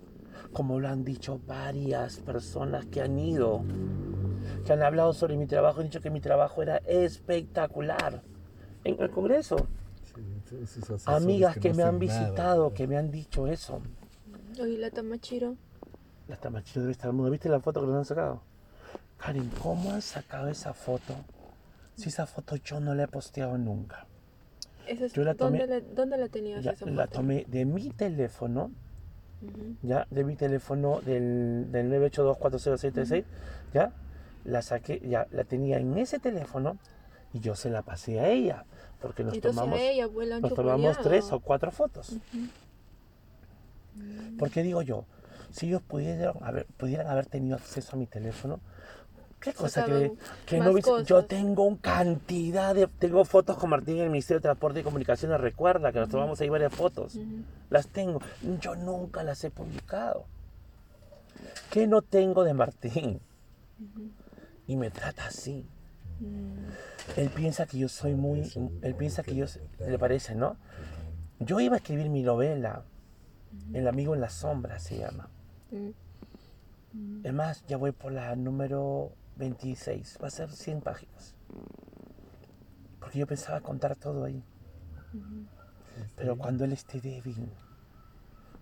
Speaker 1: Como lo han dicho varias personas que han ido, que han hablado sobre mi trabajo han dicho que mi trabajo era espectacular. En el Congreso,
Speaker 3: Sí,
Speaker 1: amigas que,
Speaker 3: no
Speaker 1: me han
Speaker 3: nada,
Speaker 1: visitado, que me han dicho eso.
Speaker 2: Oye, la Tamachiro.
Speaker 1: La Tamachiro debe estar muda. ¿Viste la foto que nos han sacado? Karen, ¿cómo han sacado esa foto? Si esa foto yo no la he posteado nunca.
Speaker 2: Esa es-
Speaker 1: Yo la tomé-
Speaker 2: ¿Dónde, la, ¿Dónde la tenías
Speaker 1: Ya,
Speaker 2: esa
Speaker 1: la
Speaker 2: foto?
Speaker 1: tomé de mi teléfono Ya, de mi teléfono del, del 9824066, ya, la saqué, ya, la tenía en ese teléfono y yo se la pasé a ella, porque nos
Speaker 2: Entonces
Speaker 1: tomamos,
Speaker 2: ella
Speaker 1: nos tomamos tres o cuatro fotos. Porque digo yo, si ellos pudieran haber, pudieran haber tenido acceso a mi teléfono, qué cosa que, que no Yo tengo un cantidad de... Tengo fotos con Martín en el Ministerio de Transporte y Comunicaciones, recuerda que nos tomamos ahí varias fotos. Las tengo. Yo nunca las he publicado. ¿Qué no tengo de Martín? Y me trata así.
Speaker 2: Mm.
Speaker 1: Él piensa que yo soy muy... Él piensa que yo... Le parece, ¿no? Yo iba a escribir mi novela. El amigo en la sombra se llama. Es más, ya voy por la número 26. Va a ser 100 páginas. Porque yo pensaba contar todo ahí. Pero cuando él esté débil,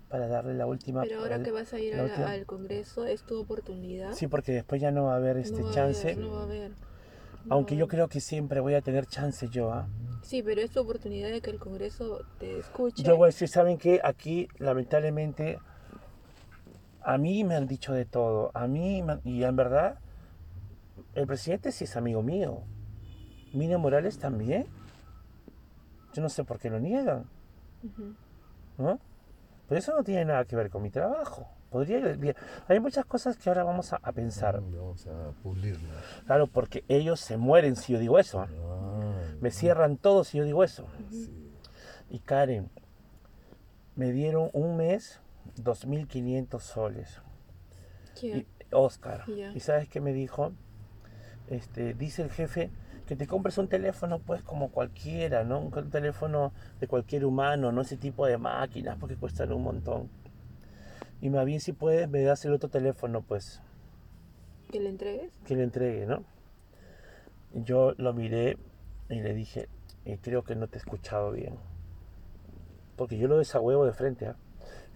Speaker 1: para darle la última...
Speaker 2: Pero ahora
Speaker 1: el-
Speaker 2: que vas a ir a- al Congreso, es tu oportunidad.
Speaker 1: Sí, porque después ya no va a haber este
Speaker 2: no va a
Speaker 1: chance.
Speaker 2: haber, no va a haber. No
Speaker 1: Aunque
Speaker 2: va a
Speaker 1: yo
Speaker 2: haber.
Speaker 1: creo que siempre voy a tener chance yo, ¿ah?
Speaker 2: Sí, pero es tu oportunidad de que el Congreso te escuche.
Speaker 1: Yo voy a decir, ¿saben qué? Aquí, lamentablemente, a mí me han dicho de todo. A mí, me han- y en verdad, el presidente sí es amigo mío. Miriam Morales también. Yo no sé por qué lo niegan. ¿no? Pero eso no tiene nada que ver con mi trabajo. Podría ir bien. Hay muchas cosas que ahora vamos a, a pensar.
Speaker 3: Vamos a pulirla.
Speaker 1: Claro, porque ellos se mueren si yo digo eso. ¿ah?
Speaker 3: Ah,
Speaker 1: Me cierran todo si yo digo eso.
Speaker 3: sí.
Speaker 1: Y Karen, me dieron un mes 2.500 soles.
Speaker 2: ¿Quién?
Speaker 1: Y Oscar. ¿Y sabes qué me dijo? Este, dice el jefe que te compres un teléfono pues como cualquiera, ¿no? Un, teléfono de cualquier humano, no ese tipo de máquinas porque cuestan un montón. Y más bien si puedes me das el otro teléfono pues
Speaker 2: ¿Que le entregues?
Speaker 1: que le entregue, ¿no? Yo lo miré y le dije, "Eh, creo que no te he escuchado bien. Porque yo lo desahuevo de frente, ¿ah?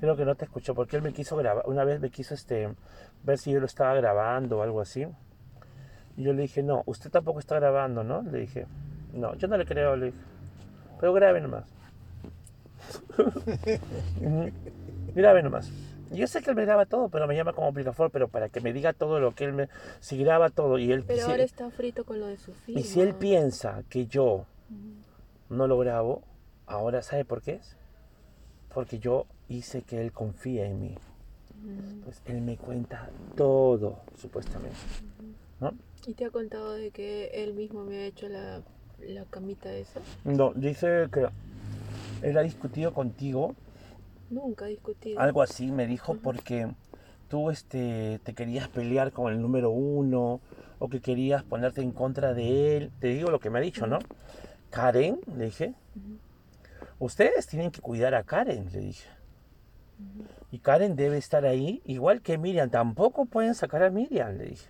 Speaker 1: Creo que no te escuchó, porque él me quiso grabar, una vez me quiso este, ver si yo lo estaba grabando o algo así. Y yo le dije, no, usted tampoco está grabando, ¿no? Le dije, no, yo no le creo, le dije. Pero grabe nomás. Grabe nomás. Yo sé que él me graba todo, pero me llama como aplicafor, pero para que me diga todo lo que él me... Si graba todo y él...
Speaker 2: Pero
Speaker 1: si-
Speaker 2: ahora está frito con lo de su firma.
Speaker 1: y si él piensa que yo no lo grabo, ahora ¿sabe por qué es? Porque yo hice que él confíe en mí.
Speaker 2: Ujú.
Speaker 1: Pues él me cuenta todo, supuestamente. ¿No?
Speaker 2: ¿Y te ha contado de que él mismo me ha hecho la, la camita esa?
Speaker 1: No, dice que él ha discutido contigo,
Speaker 2: Nunca he discutido.
Speaker 1: algo así, me dijo, porque tú este, te querías pelear con el número uno o que querías ponerte en contra de él. Te digo lo que me ha dicho, ¿no? Karen, le dije, ustedes tienen que cuidar a Karen, le dije. Y Karen debe estar ahí, igual que Miriam. Tampoco pueden sacar a Miriam, le dije.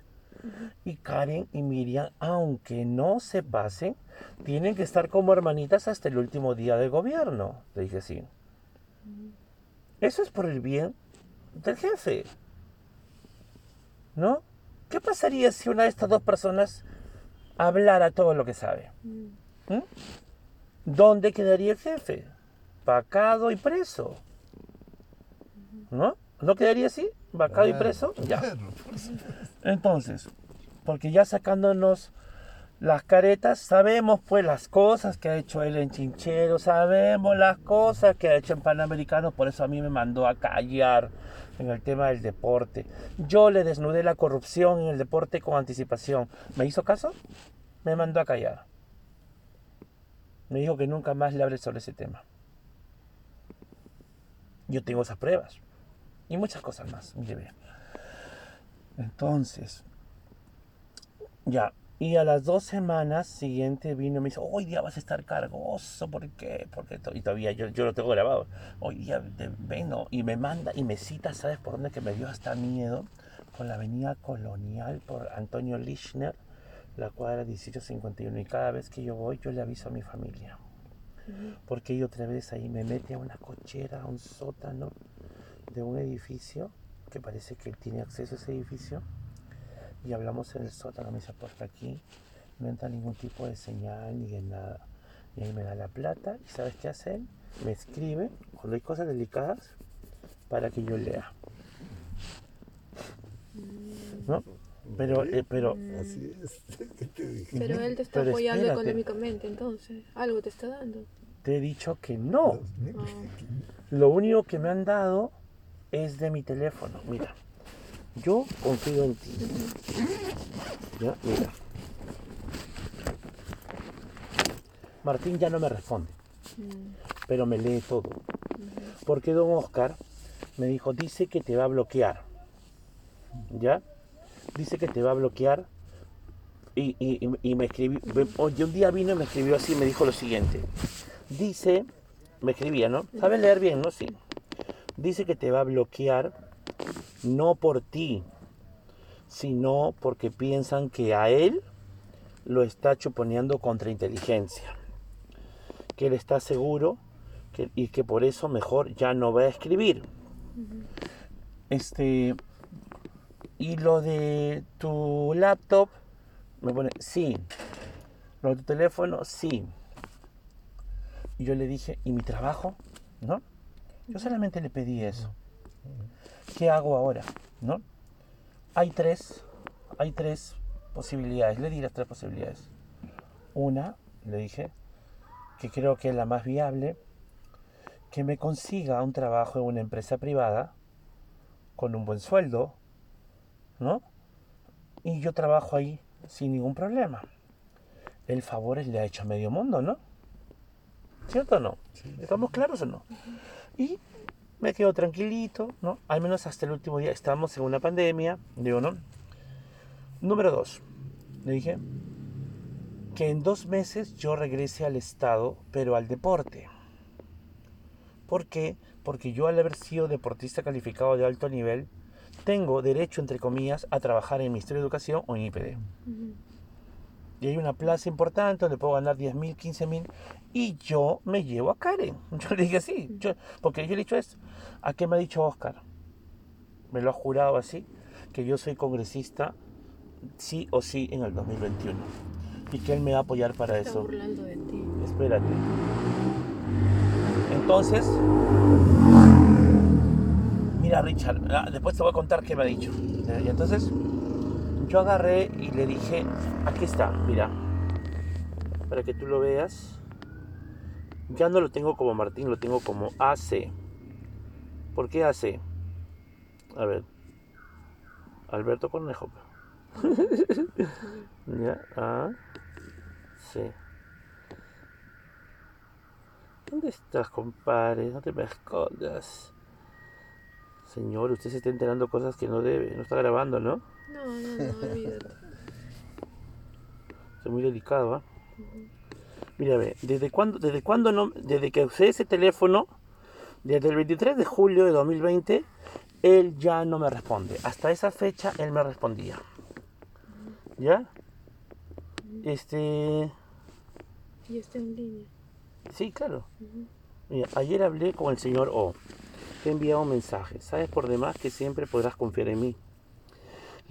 Speaker 1: Y Karen y Miriam, aunque no se pasen, tienen que estar como hermanitas hasta el último día del gobierno. Le dije sí. Eso es por el bien del jefe. ¿No? ¿Qué pasaría si una de estas dos personas hablara todo lo que sabe?
Speaker 2: Mm.
Speaker 1: ¿Mm? ¿Dónde quedaría el jefe? Vacado y preso. ¿No? ¿No quedaría así? ¿Vacado y
Speaker 3: Claro,
Speaker 1: preso? Ya. Entonces, porque ya sacándonos las caretas, sabemos pues las cosas que ha hecho él en Chinchero, sabemos las cosas que ha hecho en Panamericano, por eso a mí me mandó a callar en el tema del deporte. Yo le desnudé la corrupción en el deporte con anticipación. ¿Me hizo caso? Me mandó a callar. Me dijo que nunca más le hable sobre ese tema. Yo tengo esas pruebas. Y muchas cosas más. ve. Entonces, ya. Y a las dos semanas siguiente vino y me dice, hoy día vas a estar cargoso, ¿por qué? Porque y todavía yo, yo lo tengo grabado. Hoy día te vengo y me manda y me cita, ¿sabes por dónde? Que me dio hasta miedo. Por la avenida Colonial, por Antonio Lichner, la cuadra 1851. Y cada vez que yo voy, yo le aviso a mi familia. Porque ella otra vez ahí me mete a una cochera, a un sótano de un edificio, que parece que tiene acceso a ese edificio y hablamos en el sótano, me dice, porque aquí no entra ningún tipo de señal ni de nada. Y ahí me da la plata y ¿sabes qué hace él? Me escribe, cuando hay cosas delicadas, para que yo lea. ¿No? Pero, eh, pero,
Speaker 3: Así es. ¿Qué te dije?
Speaker 2: Pero él te está
Speaker 1: Pero
Speaker 2: apoyando
Speaker 1: espérate.
Speaker 2: económicamente, entonces. Algo te está dando.
Speaker 1: te he dicho que no.
Speaker 2: Ah,
Speaker 1: Lo único que me han dado es de mi teléfono. Mira, yo confío en ti. Ya, mira. Martín ya no me responde,
Speaker 2: mm,
Speaker 1: pero me lee todo. Porque don Oscar me dijo, dice que te va a bloquear. ¿Ya? Dice que te va a bloquear. Y, y- y- me escribió, oye, un día vino y me escribió así, me dijo lo siguiente. Dice, me escribía, ¿no? ¿Sabes leer bien, no? Sí. Dice que te va a bloquear no por ti, sino porque piensan que a él lo está chuponeando contra inteligencia. Que él está seguro y que por eso mejor ya no va a escribir. Este. Y lo de tu laptop, me pone, sí. Lo de tu teléfono, sí. Y yo le dije, ¿y mi trabajo? ¿No? Yo solamente le pedí eso. ¿Qué hago ahora? ¿No? Hay tres, hay tres posibilidades. Le di las tres posibilidades. Una, le dije, que creo que es la más viable, que me consiga un trabajo en una empresa privada con un buen sueldo, ¿no? Y yo trabajo ahí sin ningún problema. El favor le ha hecho a medio mundo, ¿no? ¿Cierto o no? ¿Estamos claros o no? Y me quedo tranquilito, ¿no? Al menos hasta el último día. Estamos en una pandemia, digo, ¿no? Número dos, le dije que en dos meses yo regrese al Estado, pero al deporte. ¿Por qué? Porque yo al haber sido deportista calificado de alto nivel, tengo derecho, entre comillas, a trabajar en Ministerio de Educación o en IPD. Y hay una plaza importante donde puedo ganar 10 mil, 15 mil. Y yo me llevo a Karen. Yo le dije así. Yo, porque yo le he dicho esto. ¿A qué me ha dicho Oscar? Me lo ha jurado así. Que yo soy congresista sí o sí en el 2021. Y que él me va a apoyar para
Speaker 2: Está
Speaker 1: eso.
Speaker 2: burlando de ti.
Speaker 1: Espérate. Entonces, mira Richard, ah, después te voy a contar qué me ha dicho. Y entonces, yo agarré y le dije, aquí está, mira, para que tú lo veas. Ya no lo tengo como Martín, lo tengo como AC. ¿Por qué AC? A ver, Alberto Cornejo. ya, A, C. ¿Dónde estás, compadre? No te me escondas. Señor, usted se está enterando cosas que no debe. No está grabando, ¿no?
Speaker 2: No, no, no, olvídate.
Speaker 1: Es muy delicado, ¿ah? Mira, ve, ¿desde cuándo, desde cuándo no, desde que usé ese teléfono, desde el 23 de julio de 2020, él ya no me responde. Hasta esa fecha él me respondía. ¿Ya? Este,
Speaker 2: Y está en línea.
Speaker 1: sí, claro. Mira, ayer hablé con el señor O. Te he enviado un mensaje. Sabes por demás que siempre podrás confiar en mí.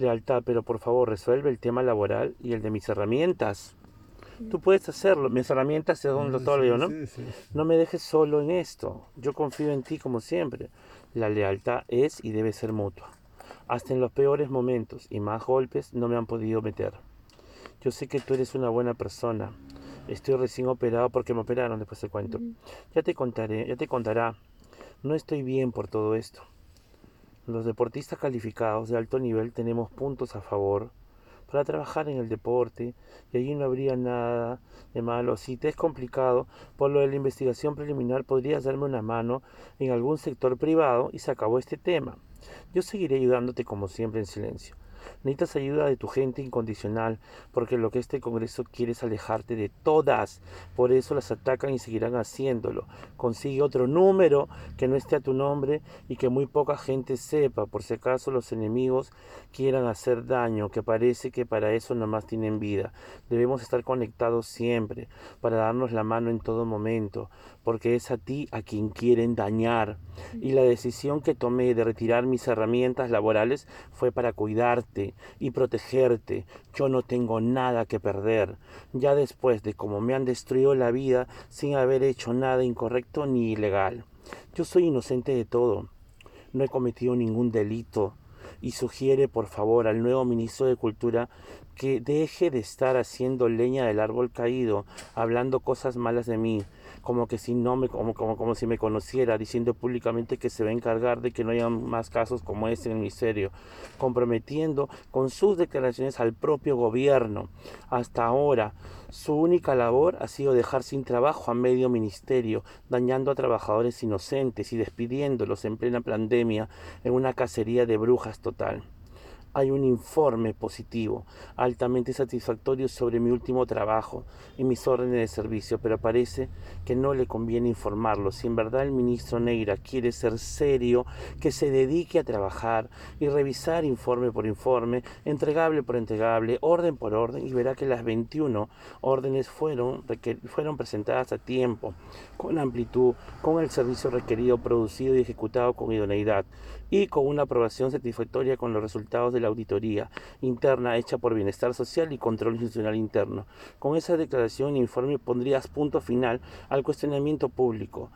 Speaker 1: Lealtad, pero por favor resuelve el tema laboral y el de mis herramientas. Tú puedes hacerlo. Mis herramientas es donde todo lo digo, ¿no?
Speaker 3: Sí, sí.
Speaker 1: No me dejes solo en esto. Yo confío en ti como siempre. La lealtad es y debe ser mutua. Hasta en los peores momentos y más golpes no me han podido meter. Yo sé que tú eres una buena persona. Estoy recién operado porque me operaron después del cuento. Ya te contaré, ya te contará. No estoy bien por todo esto. Los deportistas calificados de alto nivel tenemos puntos a favor para trabajar en el deporte y allí no habría nada de malo. Si te es complicado, por lo de la investigación preliminar podrías darme una mano en algún sector privado y se acabó este tema. Yo seguiré ayudándote como siempre en silencio. Necesitas ayuda de tu gente incondicional, porque lo que este Congreso quiere es alejarte de todas. Por eso las atacan y seguirán haciéndolo. Consigue otro número que no esté a tu nombre y que muy poca gente sepa, por si acaso los enemigos quieran hacer daño, que parece que para eso nomás tienen vida. Debemos estar conectados siempre, para darnos la mano en todo momento, porque es a ti a quien quieren dañar. Y la decisión que tomé de retirar mis herramientas laborales fue para cuidarte y protegerte. Yo no tengo nada que perder. Ya después de cómo me han destruido la vida sin haber hecho nada incorrecto ni ilegal. Yo soy inocente de todo. no he cometido ningún delito y sugiere por favor al nuevo ministro de Cultura que deje de estar haciendo leña del árbol caído, hablando cosas malas de mí, como que si no me como, como, como si me conociera, diciendo públicamente que se va a encargar de que no haya más casos como este en el ministerio, comprometiendo con sus declaraciones al propio gobierno. Hasta ahora, su única labor ha sido dejar sin trabajo a medio ministerio, dañando a trabajadores inocentes y despidiéndolos en plena pandemia en una cacería de brujas total hay un informe positivo, altamente satisfactorio sobre mi último trabajo y mis órdenes de servicio, pero parece que no le conviene informarlo. Si en verdad el ministro Neira quiere ser serio, que se dedique a trabajar y revisar informe por informe, entregable por entregable, orden por orden, y verá que las 21 órdenes fueron, fueron presentadas a tiempo, con amplitud, con el servicio requerido, producido y ejecutado con idoneidad y con una aprobación satisfactoria con los resultados de la auditoría interna hecha por Bienestar Social y Control Institucional Interno. Con esa declaración e informe pondrías punto final al cuestionamiento público.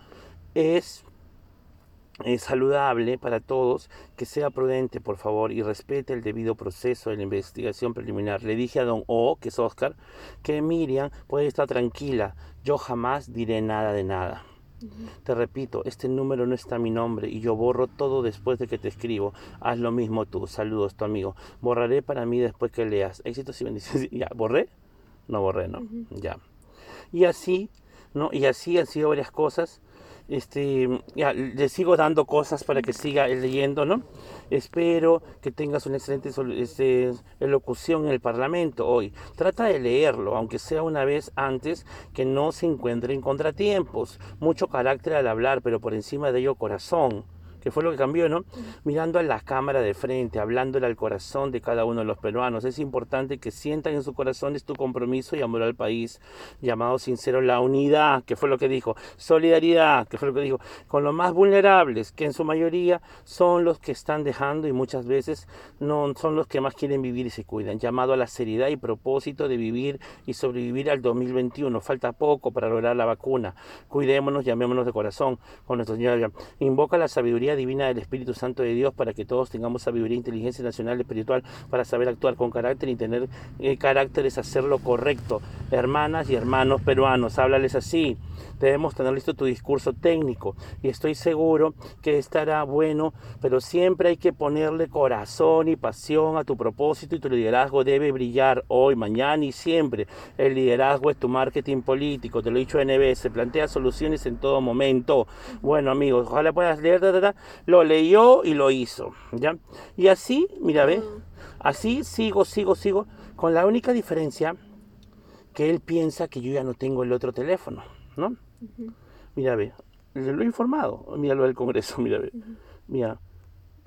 Speaker 1: Es saludable para todos que sea prudente, por favor, y respete el debido proceso de la investigación preliminar. Le dije a don O, que es Oscar, que Miriam puede estar tranquila. Yo jamás diré nada de nada. Te repito, este número no está mi nombre y yo borro todo después de que te escribo. Haz lo mismo tú. Saludos, tu amigo. Borraré para mí después que leas. Éxitos y bendiciones. ¿Ya? ¿Borré? No borré, no. Ya. Y así, ¿no? Y así han sido varias cosas este, ya, le sigo dando cosas para que siga leyendo, ¿no? Espero que tengas una excelente este, elocución en el Parlamento hoy. Trata de leerlo, aunque sea una vez antes, que no se encuentre en contratiempos. Mucho carácter al hablar, pero por encima de ello corazón que fue lo que cambió, ¿no? Mirando a la cámara de frente, hablándole al corazón de cada uno de los peruanos. Es importante que sientan en su corazón tu compromiso y amor al país, llamado sincero la unidad, que fue lo que dijo, solidaridad, que fue lo que dijo, con los más vulnerables, que en su mayoría son los que están dejando y muchas veces no son los que más quieren vivir y se cuidan. Llamado a la seriedad y propósito de vivir y sobrevivir al 2021. Falta poco para lograr la vacuna. Cuidémonos, llamémonos de corazón con nuestro Señor. Invoca la sabiduría divina del Espíritu Santo de Dios para que todos tengamos sabiduría, e inteligencia nacional, espiritual, para saber actuar con carácter y tener eh, carácter es hacer lo correcto. Hermanas y hermanos peruanos, háblales así. Debemos tener listo tu discurso técnico y estoy seguro que estará bueno, pero siempre hay que ponerle corazón y pasión a tu propósito y tu liderazgo debe brillar hoy, mañana y siempre. El liderazgo es tu marketing político, te lo he dicho NB, se plantea soluciones en todo momento. Bueno amigos, ojalá puedas leer, lo leyó y lo hizo, ¿ya? Y así, mira, ve, así sigo, sigo, sigo, con la única diferencia que él piensa que yo ya no tengo el otro teléfono, ¿no? Mira, ve, lo he informado, mira lo del Congreso, mira, ve, mira,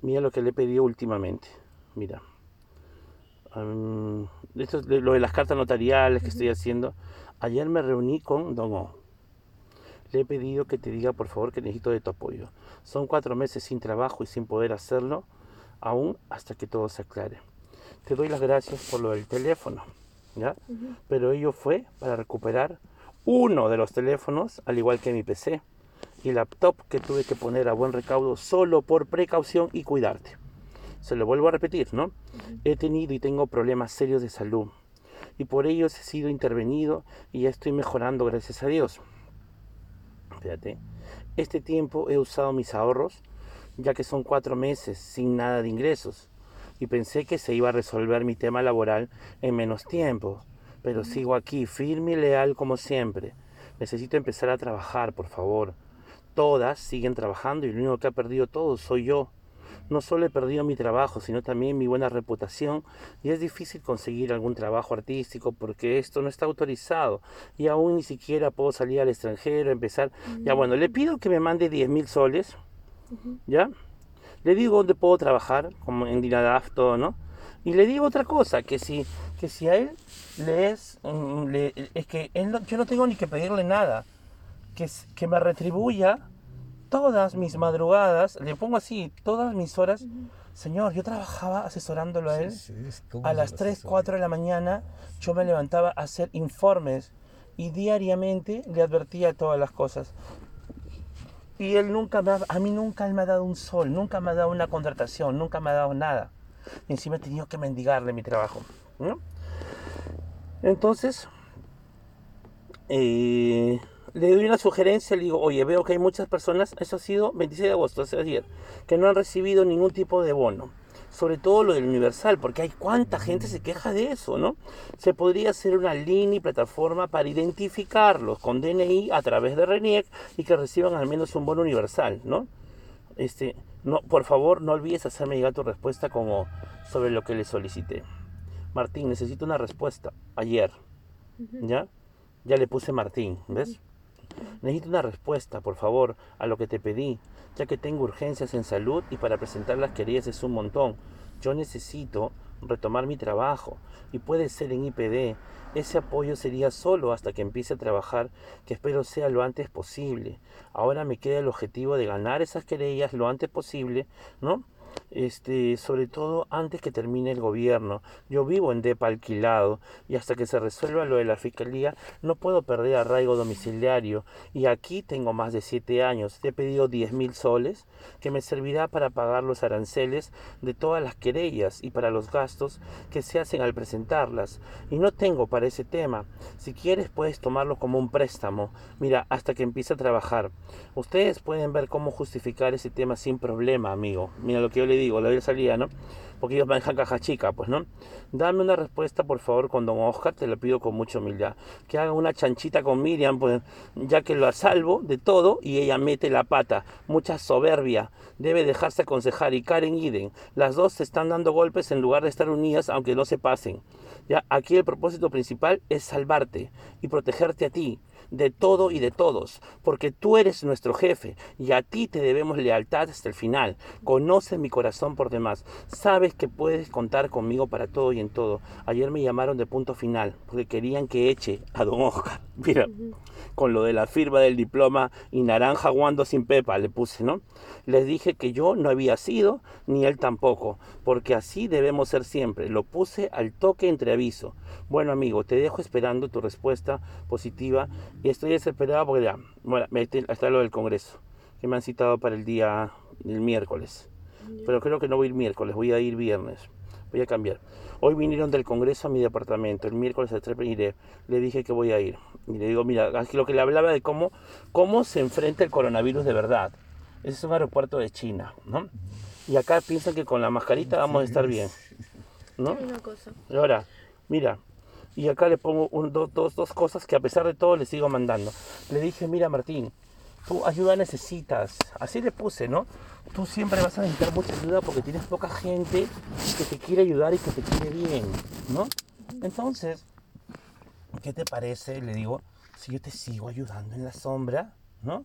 Speaker 1: mira lo que le he pedido últimamente, mira. esto es lo de las cartas notariales que estoy haciendo. Ayer me reuní con Don O. Le he pedido que te diga por favor que necesito de tu apoyo. Son cuatro meses sin trabajo y sin poder hacerlo, aún hasta que todo se aclare. Te doy las gracias por lo del teléfono, ¿ya? Pero ello fue para recuperar uno de los teléfonos, al igual que mi PC y laptop que tuve que poner a buen recaudo solo por precaución y cuidarte. Se lo vuelvo a repetir, ¿no? He tenido y tengo problemas serios de salud y por ello he sido intervenido y ya estoy mejorando, gracias a Dios. Fíjate, este tiempo he usado mis ahorros, ya que son cuatro meses sin nada de ingresos, y pensé que se iba a resolver mi tema laboral en menos tiempo, pero sigo aquí, firme y leal como siempre. Necesito empezar a trabajar, por favor. Todas siguen trabajando y lo único que ha perdido todo soy yo no solo he perdido mi trabajo, sino también mi buena reputación y es difícil conseguir algún trabajo artístico porque esto no está autorizado y aún ni siquiera puedo salir al extranjero, empezar. Ya bueno, le pido que me mande 10 mil soles, ¿ya? Le digo dónde puedo trabajar, como en Dinadaf, todo, ¿no? Y le digo otra cosa, que si, que si a él le es, mm, es que yo no tengo ni que pedirle nada, que, que me retribuya todas mis madrugadas, le pongo así, todas mis horas. Señor, yo trabajaba asesorándolo a él. a las 3, 4 de la mañana yo me levantaba a hacer informes y diariamente le advertía todas las cosas. Y él nunca me ha, a mí nunca él me ha dado un sol, nunca me ha dado una contratación, nunca me ha dado nada. Y encima he tenido que mendigarle mi trabajo. ¿no? Entonces, eh, le doy una sugerencia, le digo, oye, veo que hay muchas personas, eso ha sido 26 de agosto, ayer, que no han recibido ningún tipo de bono. Sobre todo lo del universal, porque hay cuánta gente se queja de eso, ¿no? Se podría hacer una línea y plataforma para identificarlos con DNI a través de RENIEC y que reciban al menos un bono universal, ¿no? Este, no, por favor, no olvides hacerme llegar tu respuesta como sobre lo que le solicité. Martín, necesito una respuesta ayer. ¿Ya? Ya le puse Martín, ¿ves? Necesito una respuesta, por favor, a lo que te pedí, ya que tengo urgencias en salud y para presentar las querías es un montón. Yo necesito retomar mi trabajo y puede ser en IPD. Ese apoyo sería solo hasta que empiece a trabajar, que espero sea lo antes posible. Ahora me queda el objetivo de ganar esas querellas lo antes posible, ¿no? Este, sobre todo antes que termine el gobierno. Yo vivo en DEPA alquilado y hasta que se resuelva lo de la fiscalía no puedo perder arraigo domiciliario y aquí tengo más de siete años. Te he pedido diez mil soles que me servirá para pagar los aranceles de todas las querellas y para los gastos que se hacen al presentarlas. Y no tengo para ese tema. Si quieres puedes tomarlo como un préstamo. Mira, hasta que empiece a trabajar. Ustedes pueden ver cómo justificar ese tema sin problema, amigo. Mira lo que yo le digo, la salida, ¿no? Porque ellos manejan caja chica, pues, ¿no? Dame una respuesta, por favor, con don Oscar, te lo pido con mucha humildad. Que haga una chanchita con Miriam, pues, ya que lo salvo de todo y ella mete la pata. Mucha soberbia. Debe dejarse aconsejar. Y Karen Iden, las dos se están dando golpes en lugar de estar unidas, aunque no se pasen. Ya, aquí el propósito principal es salvarte y protegerte a ti de todo y de todos, porque tú eres nuestro jefe y a ti te debemos lealtad hasta el final. Conoce mi corazón por demás. Sabes que puedes contar conmigo para todo y en todo. Ayer me llamaron de punto final porque querían que eche a don Oscar. Mira, con lo de la firma del diploma y naranja guando sin pepa le puse, ¿no? Les dije que yo no había sido, ni él tampoco, porque así debemos ser siempre. Lo puse al toque entre aviso. Bueno, amigo, te dejo esperando tu respuesta positiva y estoy desesperado porque ya, bueno, está lo del Congreso, que me han citado para el día del miércoles. Pero creo que no voy a ir miércoles, voy a ir viernes. Voy a cambiar. Hoy vinieron del Congreso a mi departamento. El miércoles a 3 iré. Le dije que voy a ir. Y le digo, mira, aquí lo que le hablaba de cómo, cómo se enfrenta el coronavirus de verdad. Ese es un aeropuerto de China, ¿no? Y acá piensan que con la mascarita vamos a estar bien. ¿No?
Speaker 2: Una cosa.
Speaker 1: Y ahora, mira, y acá le pongo un, dos, dos cosas que a pesar de todo le sigo mandando. Le dije, mira Martín, tú ayuda necesitas. Así le puse, ¿no? Tú siempre vas a necesitar mucha ayuda porque tienes poca gente que te quiere ayudar y que te quiere bien, ¿no? Entonces, ¿qué te parece? Le digo, si yo te sigo ayudando en la sombra, ¿no?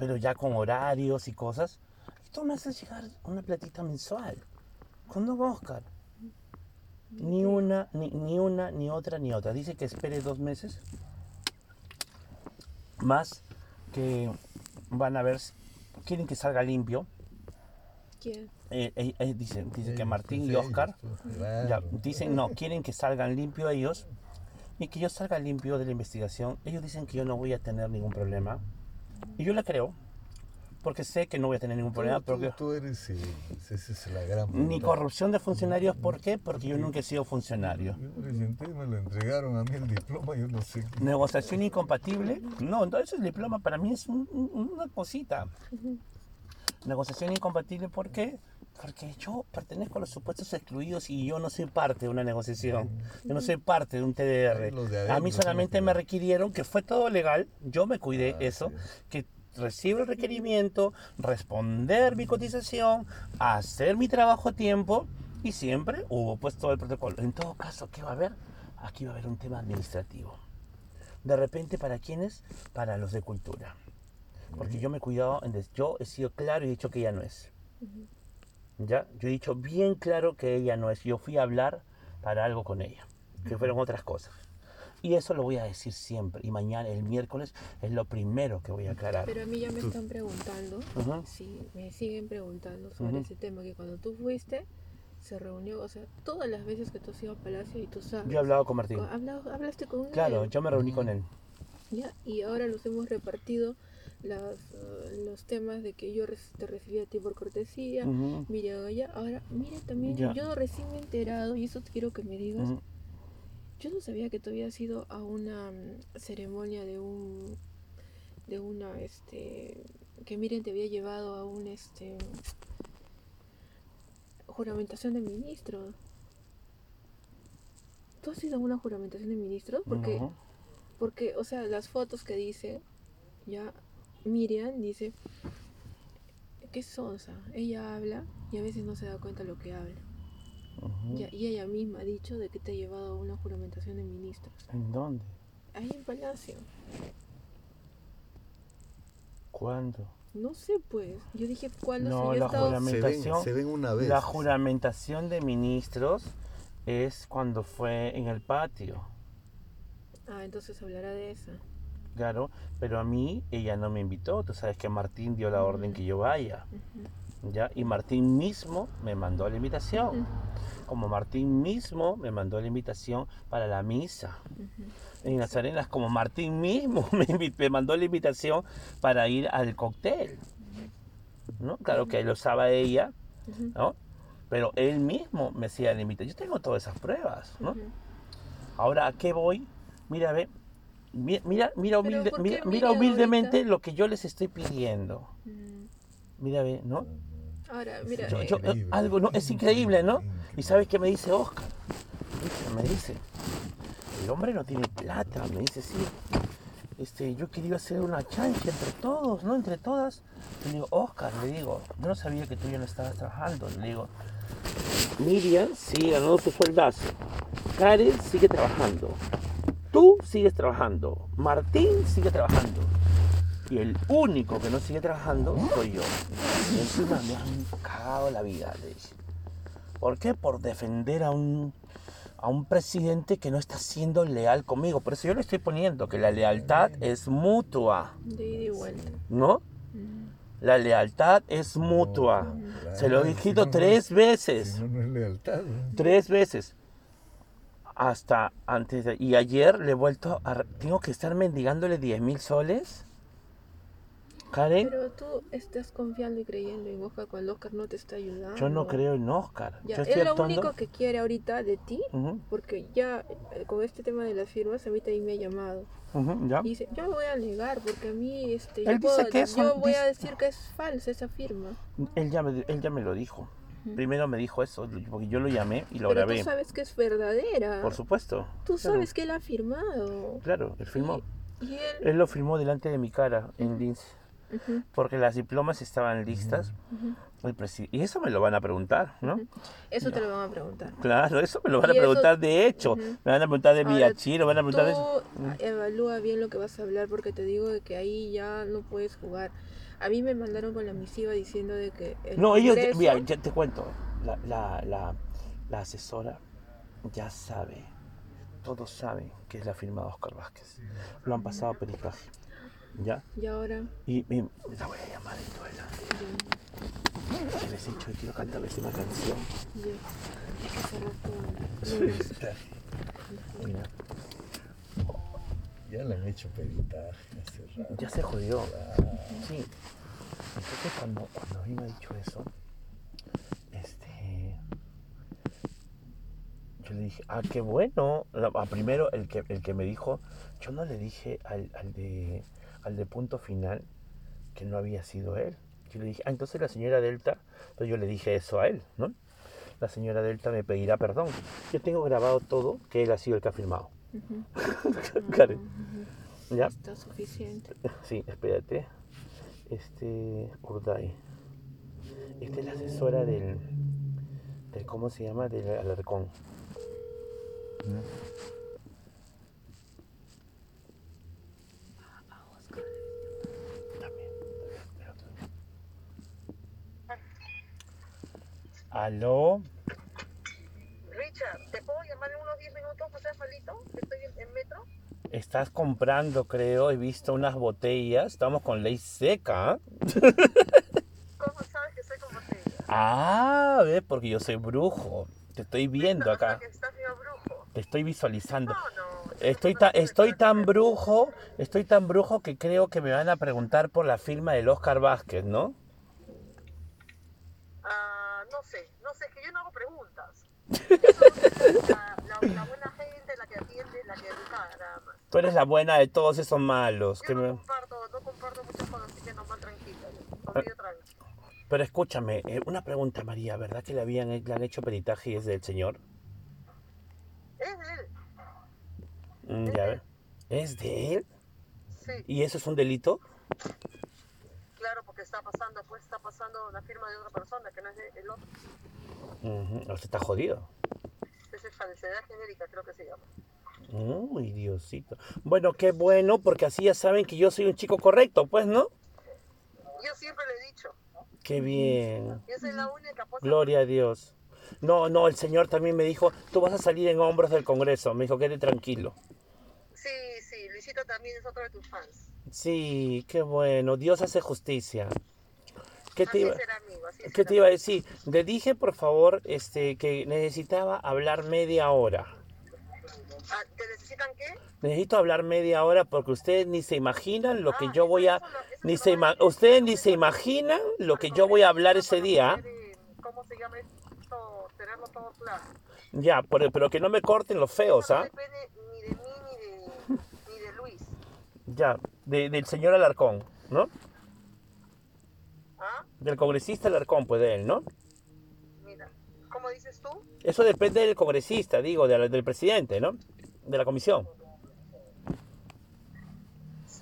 Speaker 1: Pero ya con horarios y cosas, y tú me haces llegar una platita mensual. con Don Oscar. Ni una, ni, ni una, ni otra, ni otra. Dice que espere dos meses. Más que van a ver, quieren que salga limpio.
Speaker 2: ¿Quién?
Speaker 1: Eh, eh, eh, dice, dice que Martín y Oscar ya, dicen no, quieren que salgan limpio ellos y que yo salga limpio de la investigación. Ellos dicen que yo no voy a tener ningún problema. Y yo la creo porque sé que no voy a tener ningún problema.
Speaker 3: Tú, tú, eres, esa es la gran
Speaker 1: Ni corrupción de funcionarios, ¿por qué? Porque yo nunca he sido funcionario.
Speaker 3: Yo presenté, me lo entregaron a mí el diploma, yo no sé.
Speaker 1: ¿Negociación incompatible? No, entonces el diploma para mí es una cosita. Negociación incompatible, ¿por qué? Porque yo pertenezco a los supuestos excluidos y yo no soy parte de una negociación. Yo no soy parte de un TDR. A mí solamente me requirieron que fue todo legal. Yo me cuidé ah, eso. Que recibo el requerimiento, responder mi cotización, hacer mi trabajo a tiempo y siempre hubo pues todo el protocolo. En todo caso, ¿qué va a haber? Aquí va a haber un tema administrativo. De repente, ¿para quiénes? Para los de cultura. Porque yo me he cuidado, yo he sido claro y he dicho que ella no es. ¿Ya? Yo he dicho bien claro que ella no es. Yo fui a hablar para algo con ella, que fueron otras cosas. Y eso lo voy a decir siempre. Y mañana, el miércoles, es lo primero que voy a aclarar.
Speaker 2: Pero a mí ya me están preguntando, sí, me siguen preguntando sobre ese tema, que cuando tú fuiste, se reunió, o sea, todas las veces que tú has ido a Palacio y tú sabes.
Speaker 1: Yo he hablado con Martín.
Speaker 2: hablaste con él.
Speaker 1: Claro, yo me reuní con él.
Speaker 2: Ya, y ahora los hemos repartido las, eh, los temas de que yo te recibí a ti por cortesía,
Speaker 1: Ujú,
Speaker 2: Miriam allá. Ahora, Miriam también,
Speaker 1: Ya.
Speaker 2: yo recién me he enterado, y eso quiero que me digas. Yo no sabía que tú habías ido a una mm, ceremonia de un, de una, este, que Miriam te había llevado a un, este, juramentación de ministros. ¿Tú has ido a una juramentación de ministros? Porque... Porque, o sea, las fotos que dice, ya Miriam dice que sonsa. Ella habla y a veces no se da cuenta lo que habla.
Speaker 1: Ujú.
Speaker 2: Ya- y ella misma ha dicho de que te ha llevado a una juramentación de ministros.
Speaker 1: ¿En dónde?
Speaker 2: Ahí en Palacio.
Speaker 1: ¿Cuándo?
Speaker 2: No sé, pues. Yo dije, ¿cuándo?
Speaker 1: No,
Speaker 2: si
Speaker 1: la
Speaker 2: estado-
Speaker 1: juramentación-
Speaker 3: Se ven, se ven una vez.
Speaker 1: La juramentación de ministros es cuando fue en el patio,
Speaker 2: Ah, entonces hablará de esa.
Speaker 1: claro, pero a mí ella no me invitó, tú sabes que Martín dio la orden que yo vaya,
Speaker 2: Ujú.
Speaker 1: ¿Ya? Y Martín mismo me mandó la invitación, como Martín mismo me mandó la invitación para la misa. En las arenas, como Martín mismo me, me mandó la invitación para ir al cóctel, ¿no? Claro que lo sabe ella. ¿no? Pero él mismo me hacía la invitación. Yo tengo todas esas pruebas, ¿no? Ahora, ¿a qué voy? Mira, ve. mi- Mira, mira,
Speaker 2: Pero,
Speaker 1: humilde-
Speaker 2: ¿por qué
Speaker 1: mira, humildemente
Speaker 2: ahorita?
Speaker 1: lo que yo les estoy pidiendo. Mira, ve, ¿no?
Speaker 2: Ahora, mira,
Speaker 1: Yo- yo-
Speaker 3: Increíble.
Speaker 1: algo, ¿no? Es increíble, ¿no? ¿Y sabes qué me dice Oscar? Me dice, el hombre no tiene plata. Me dice, sí. Este, yo quería hacer una chancha entre todos, ¿no? Entre todas. Y le digo, Oscar, le digo, yo no sabía que tú ya no estabas trabajando. Le digo, Miriam sigue ganando su sueldazo. Karen sigue trabajando. Tú sigues trabajando. Martín sigue trabajando. Y el único que no sigue trabajando soy yo. Y encima me han cagado la vida, le dije. ¿Por qué? Por defender a un, a un presidente que no está siendo leal conmigo. Por eso yo le estoy poniendo que la lealtad es mutua,
Speaker 2: de ida y vuelta.
Speaker 1: ¿no?
Speaker 2: Mm.
Speaker 1: La lealtad es mutua.
Speaker 3: Claro,
Speaker 1: Se lo he dicho tres
Speaker 3: es-
Speaker 1: veces.
Speaker 3: Si no, no es lealtad.
Speaker 1: Tres veces. Hasta antes de... Y ayer le he vuelto a... Tengo que estar mendigándole 10 mil soles. Karen,
Speaker 2: Pero tú estás confiando y creyendo en Oscar cuando Oscar no te está ayudando.
Speaker 1: yo no creo en Oscar.
Speaker 2: Ya,
Speaker 1: yo
Speaker 2: es
Speaker 1: estoy
Speaker 2: lo
Speaker 1: actuando...
Speaker 2: único que quiere ahorita de ti,
Speaker 1: Ujú,
Speaker 2: porque ya eh, con este tema de las firmas a mí también me ha llamado.
Speaker 1: ujú, ¿ya?
Speaker 2: Y dice, yo me voy a negar porque a mí, este,
Speaker 1: Él
Speaker 2: yo,
Speaker 1: dice
Speaker 2: puedo-
Speaker 1: que eso-
Speaker 2: yo voy a decir que es falsa esa firma.
Speaker 1: Él ya, me, él ya me lo dijo. Primero me dijo eso, porque yo lo llamé y lo
Speaker 2: Pero
Speaker 1: grabé.
Speaker 2: tú sabes que es verdadera.
Speaker 1: Por supuesto.
Speaker 2: Tú
Speaker 1: claro,
Speaker 2: sabes que él ha firmado.
Speaker 1: Claro, él firmó.
Speaker 2: Y él...
Speaker 1: Él lo firmó delante de mi cara en Lince.
Speaker 2: Ujú,
Speaker 1: Porque las diplomas estaban listas. El presi- y eso me lo van a preguntar, ¿no?
Speaker 2: Eso te lo van a preguntar.
Speaker 1: Claro, eso me lo van a
Speaker 2: Y eso-
Speaker 1: preguntar de hecho.
Speaker 2: Ujú.
Speaker 1: Me van a preguntar de Villachiro, me van a preguntar de eso.
Speaker 2: evalúa bien lo que vas a hablar porque te digo de que ahí ya no puedes jugar. A mí me mandaron con la misiva diciendo de que el
Speaker 1: No, ellos,
Speaker 2: Congreso-
Speaker 1: mira, ya te cuento. La, la, la, la asesora ya sabe, todos saben que es la firma de Oscar Vázquez. Lo han pasado a pericaje. ¿Ya?
Speaker 2: y ahora
Speaker 1: Y, y la voy a llamar en todo el Les he dicho que quiero cantarles una canción.
Speaker 2: ya, hay que cerrar todo.
Speaker 1: Mira,
Speaker 3: Ya le han hecho peritaje hace rato.
Speaker 1: ya se jodió. Sí. Entonces cuando, cuando a mí me ha dicho eso, este yo le dije, ah, qué bueno. La- primero el que el que me dijo, yo no le dije al, al de al de punto final que no había sido él. Yo le dije, ah, entonces la señora Delta, entonces yo le dije eso a él, ¿no? La señora Delta me pedirá perdón. Yo tengo grabado todo que él ha sido el que ha firmado. Karen,
Speaker 2: Ujú.
Speaker 1: ¿ya?
Speaker 2: Está suficiente.
Speaker 1: Sí, espérate. Este, Urday. Esta es la asesora del, del ¿cómo se llama? Del Alarcón. También. ¿Aló?
Speaker 4: Richard, ¿te puedo llamar en unos 10 minutos, José Falito? Estoy en, en metro.
Speaker 1: Estás comprando, creo, he visto unas botellas. Estamos con ley seca. ¿ah?
Speaker 4: ¿Cómo sabes que soy con botella?
Speaker 1: Ah, ve, porque yo soy brujo. Te estoy viendo
Speaker 4: No,
Speaker 1: acá.
Speaker 4: Que estás brujo.
Speaker 1: Te estoy visualizando.
Speaker 4: No, no.
Speaker 1: Estoy, ta- estoy tan brujo, estoy tan brujo que creo que me van a preguntar por la firma del Oscar Vázquez, ¿no?
Speaker 4: No sé, no sé, es que yo no hago preguntas. La, la, la buena gente, la que atiende, la que educa, nada más.
Speaker 1: Tú eres la buena de todos esos malos.
Speaker 4: Yo
Speaker 1: que
Speaker 4: no
Speaker 1: me-
Speaker 4: comparto, no comparto muchas cosas, así que nomás tranquila. Conmigo tranquilo.
Speaker 1: Pero escúchame, eh, una pregunta, María, ¿verdad que le, habían, le han hecho peritaje y es del señor?
Speaker 4: Es de él,
Speaker 1: Mm, ya ve. ¿Es de él?
Speaker 4: sí,
Speaker 1: ¿Y eso es un delito?
Speaker 4: Claro, porque está pasando, pues está pasando la firma de otra persona que no es el otro.
Speaker 1: Ujú, Usted está jodido.
Speaker 4: Es falsedad genérica, creo que se llama.
Speaker 1: Uy, Diosito. Bueno, qué bueno, porque así ya saben que yo soy un chico correcto, pues, ¿no?
Speaker 4: Yo siempre le he dicho,
Speaker 1: Qué bien.
Speaker 4: yo soy la única
Speaker 1: Gloria a Dios. No, no, el Señor también me dijo, tú vas a salir en hombros del Congreso. Me dijo, quede tranquilo.
Speaker 4: Sí, sí, Luisito también es otro de tus fans.
Speaker 1: Sí, qué bueno. Dios hace justicia. ¿Qué te iba,
Speaker 4: amigo, así
Speaker 1: ¿qué
Speaker 4: será.
Speaker 1: te iba a decir? Le dije, por favor, este, que necesitaba hablar media hora.
Speaker 4: Ah, ¿Te necesitan qué?
Speaker 1: Necesito hablar media hora porque ustedes ni se imaginan lo que
Speaker 4: Ah,
Speaker 1: yo voy a...
Speaker 4: eso lo- eso
Speaker 1: Ni
Speaker 4: se
Speaker 1: ima- ustedes ni se imaginan lo que yo voy a hablar ese día.
Speaker 4: ¿Cómo se llama esto? Tenerlo todo claro.
Speaker 1: Ya, por- pero que no me corten los feos, ¿ah?
Speaker 4: depende ni de mí ni de, ni de Luis.
Speaker 1: Ya, de- del señor Alarcón, ¿no?
Speaker 4: ¿Ah?
Speaker 1: Del congresista Alarcón, pues de él, ¿no?
Speaker 4: Mira, ¿cómo dices tú?
Speaker 1: Eso depende del congresista, digo, de del presidente, ¿no? De la comisión.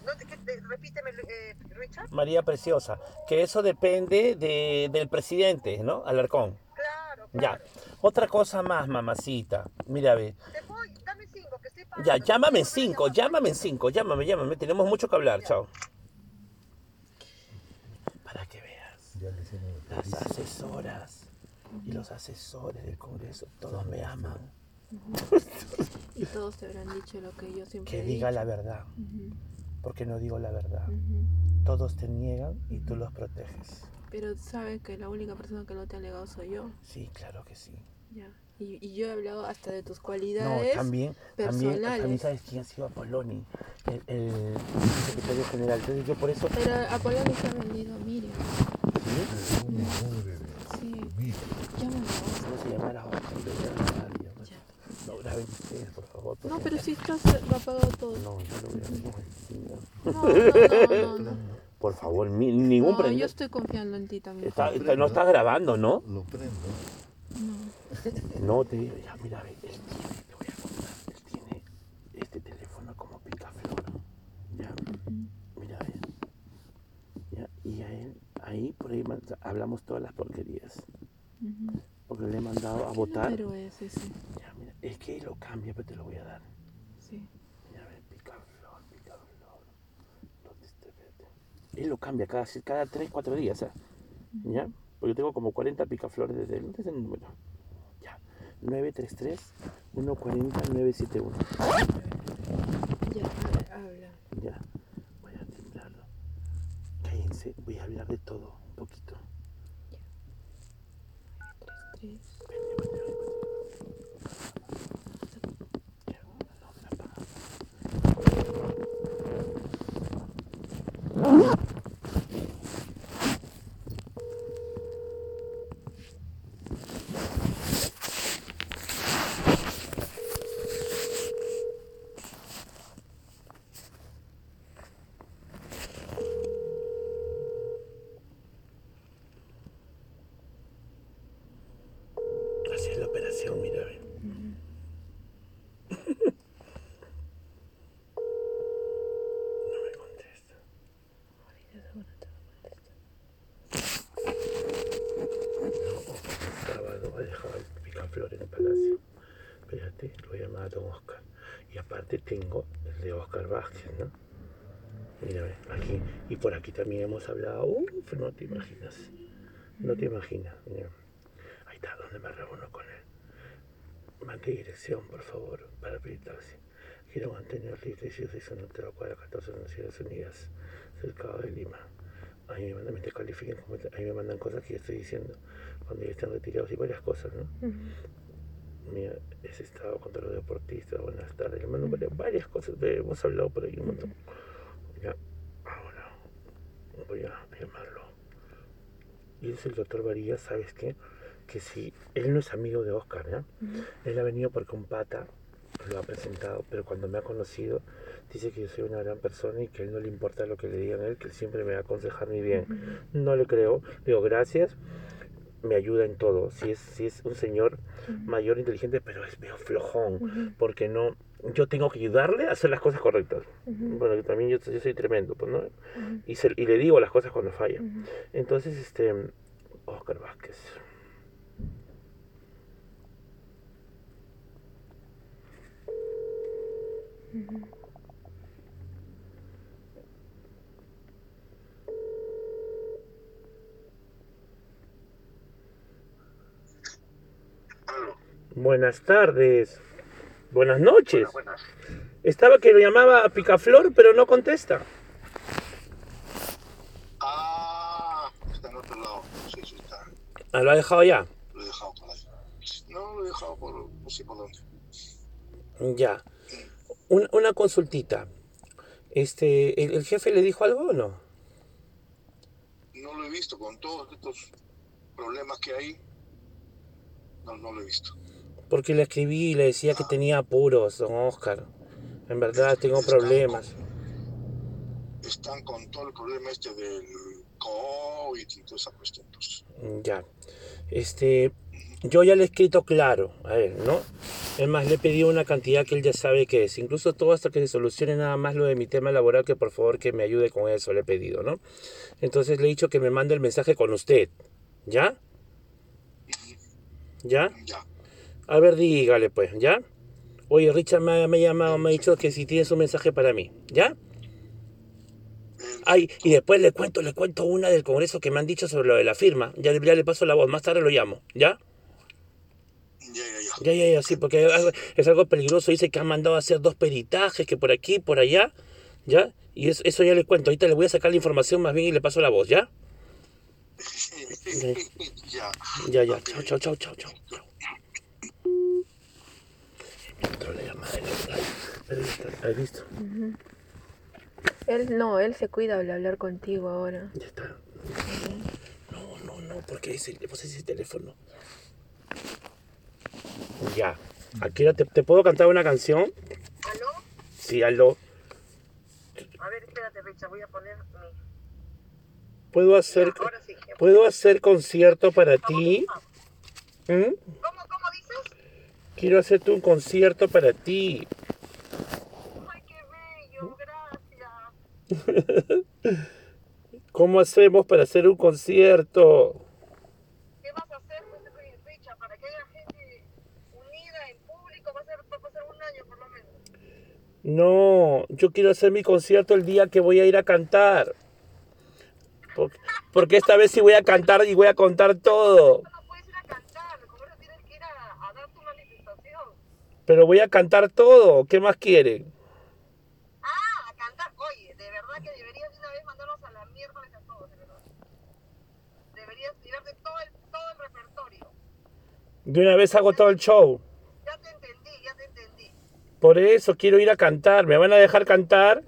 Speaker 4: No, te- que- te- repíteme, eh, Richard.
Speaker 1: María Preciosa. Que eso depende de- del presidente, ¿no? Alarcón.
Speaker 4: Claro,
Speaker 1: Ya.
Speaker 4: claro.
Speaker 1: Otra cosa más, mamacita. Mira, ve
Speaker 4: voy, dame cinco, que estoy pagando.
Speaker 1: Ya, llámame en cinco, llámame en cinco, llámame, llámame. Tenemos mucho que hablar, chao. Para que veas. Las asesoras y los asesores del Congreso, todos me aman.
Speaker 2: Y todos te habrán dicho lo que yo siempre
Speaker 1: Que
Speaker 2: he
Speaker 1: diga
Speaker 2: dicho.
Speaker 1: la verdad, porque no digo la verdad. Todos te niegan y tú los proteges.
Speaker 2: Pero sabes que la única persona que no te ha negado soy yo.
Speaker 1: Sí, claro que sí.
Speaker 2: Ya. Y, y yo he hablado hasta de tus
Speaker 1: No,
Speaker 2: cualidades.
Speaker 1: también, también,
Speaker 2: personales.
Speaker 1: también sabes quién ha sido Apoloni, el, el secretario general. Entonces yo por eso,
Speaker 2: Pero Apolonio se ha vendido a Miriam.
Speaker 1: ¿sí?
Speaker 3: De
Speaker 2: Sí.
Speaker 3: Mira,
Speaker 2: Llámalo.
Speaker 1: ¿cómo se llama la otra? No, graben ustedes, por favor.
Speaker 2: No, pero si estás lo ha pagado todo.
Speaker 1: No, yo lo voy a no,
Speaker 2: No, no, no, no. no.
Speaker 1: Por favor, mi- ningún
Speaker 2: No,
Speaker 1: prende-
Speaker 2: yo estoy confiando en ti también.
Speaker 1: Está- está- no estás grabando, ¿no?
Speaker 3: lo prendo.
Speaker 2: No.
Speaker 1: No, te digo, ya, mira, ve, él tiene, te voy a contar, él tiene este teléfono como picaflor. Ya, mira, ve. Ya, y a él, ahí por ahí hablamos todas las porquerías.
Speaker 2: Ujú.
Speaker 1: Porque le he mandado a
Speaker 2: ¿Qué
Speaker 1: votar.
Speaker 2: número es ese?
Speaker 1: Ya, mira, es que él lo cambia, pero te lo voy a dar.
Speaker 2: Sí.
Speaker 1: Mira, ve, picaflor, picaflor. ¿Dónde está? Espérate. Él lo cambia cada, cada 3, 4 días, ¿ah? ¿ya? Porque yo tengo como 40 picaflores desde el, desde el número. Ya, 933-140-971.
Speaker 2: Ya, ha- habla.
Speaker 1: Ya, voy a temblarlo. Cállense, voy a hablar de todo, un poquito. Ya, no me la apagas. Así es la operación, mira, ve. No me contesta. No, sábado ha dejado el picaflor en el palacio. Espérate, lo voy a llamar a don Oscar. Y aparte tengo el de Oscar Vázquez, ¿no? Mira, ve, aquí. Y por aquí también hemos hablado. Uf, no te imaginas. No te imaginas. mira. Ahí está, donde me reúno con él. Mande dirección, por favor, para pedir taxi. Quiero mantener 16 en la cuadra 14 en Naciones Unidas, cercado de Lima. Ahí me mandan, me descalifiquen, como- ahí me mandan cosas que yo estoy diciendo cuando ya están retirados y varias cosas, ¿no? Mira, ese estado contra los deportistas. Buenas tardes. Le mando varias, varias cosas. Hemos hablado por ahí un montón. Ya, voy a llamarlo. Y dice el doctor Varillas, ¿sabes qué? Que si él no es amigo de Oscar, ¿ya? Él ha venido porque un pata lo ha presentado, pero cuando me ha conocido, dice que yo soy una gran persona y que a él no le importa lo que le digan a él, que él siempre me va a aconsejar mi bien. No le creo. Digo, gracias. Me ayuda en todo. Si es, si es un señor mayor, inteligente, pero es medio flojón, porque no. Yo tengo que ayudarle a hacer las cosas correctas. Bueno, que también yo, yo soy tremendo, pues, ¿no? y, se- y le digo las cosas cuando falla. Entonces, este. Oscar Vázquez. Buenas tardes. Buenas noches. Estaba que lo llamaba a Picaflor, pero no contesta.
Speaker 5: Ah, está en otro lado. Sí, sí, está.
Speaker 1: Ah, lo ha dejado ya.
Speaker 5: Lo he dejado por ahí. No, lo he dejado por no sé por dónde.
Speaker 1: Ya. Una, una consultita. Este, ¿el, el jefe le dijo algo o no?
Speaker 5: No lo he visto con todos estos problemas que hay. No, no lo he visto.
Speaker 1: Porque le escribí y le decía que tenía apuros, don Oscar. En verdad tengo problemas.
Speaker 5: Están con todo el problema este del COVID y toda esa cuestión. Pues,
Speaker 1: Ya. Este, yo ya le he escrito claro a él, ¿no? Es más, le he pedido una cantidad que él ya sabe que es. Incluso todo hasta que se solucione nada más lo de mi tema laboral, que por favor que me ayude con eso, le he pedido, ¿no? Entonces le he dicho que me mande el mensaje con usted. ¿Ya? ¿Ya?
Speaker 5: ya.
Speaker 1: A ver, dígale pues, ¿ya? Oye, Richard me, ha- me ha llamado, me ha dicho que si tienes un mensaje para mí, ¿ya? Ay, y después le cuento, le cuento una del Congreso que me han dicho sobre lo de la firma. Ya, ya le paso la voz, más tarde lo llamo, ¿ya?
Speaker 5: Ya, ya, ya.
Speaker 1: Ya, ya, ya, sí, porque es algo- peligroso. Dice que han mandado a hacer dos peritajes, que por aquí, por allá, ¿ya? Y eso, eso ya le cuento. Ahorita le voy a sacar la información más bien y le paso la voz, ¿ya?
Speaker 5: ya.
Speaker 1: Ya, ya.
Speaker 5: Ok.
Speaker 1: Chao, chao, chao, chao, chao. Entró la llamada ¿Has visto?
Speaker 2: Él no, él se cuida al hablar contigo ahora.
Speaker 1: Ya está. No, no, no, porque ese, le puse ese teléfono. Ya. Aquí te, te puedo cantar una canción.
Speaker 4: ¿Aló?
Speaker 1: Sí, aló.
Speaker 4: A ver, espérate, Richa, voy a poner mi...
Speaker 1: Puedo hacer,
Speaker 4: sí.
Speaker 1: puedo hacer concierto para ti. ¿Mm?
Speaker 4: ¿Cómo?
Speaker 1: Quiero hacerte un concierto para ti.
Speaker 4: Ay, qué bello, gracias.
Speaker 1: ¿Cómo hacemos para hacer un concierto?
Speaker 4: ¿Qué vas a hacer, pues, Richa, para que haya gente unida en público? Va a ser, va a ser un año por lo menos.
Speaker 1: No, yo quiero hacer mi concierto el día que voy a ir a cantar. Porque, porque esta vez sí voy a cantar y voy a contar todo.
Speaker 4: No puedes ir a cantar, como eso tienes que ir a, a dar tu manifestación.
Speaker 1: Pero voy a cantar todo. ¿Qué más quieren?
Speaker 4: Ah, a cantar. Oye, de verdad que deberías de una vez mandarlos a la miércoles a todos, de verdad. Deberías tirarte todo el, todo el repertorio.
Speaker 1: De una vez hago todo el show.
Speaker 4: Ya te entendí, ya te entendí.
Speaker 1: Por eso quiero ir a cantar. ¿Me van a dejar cantar?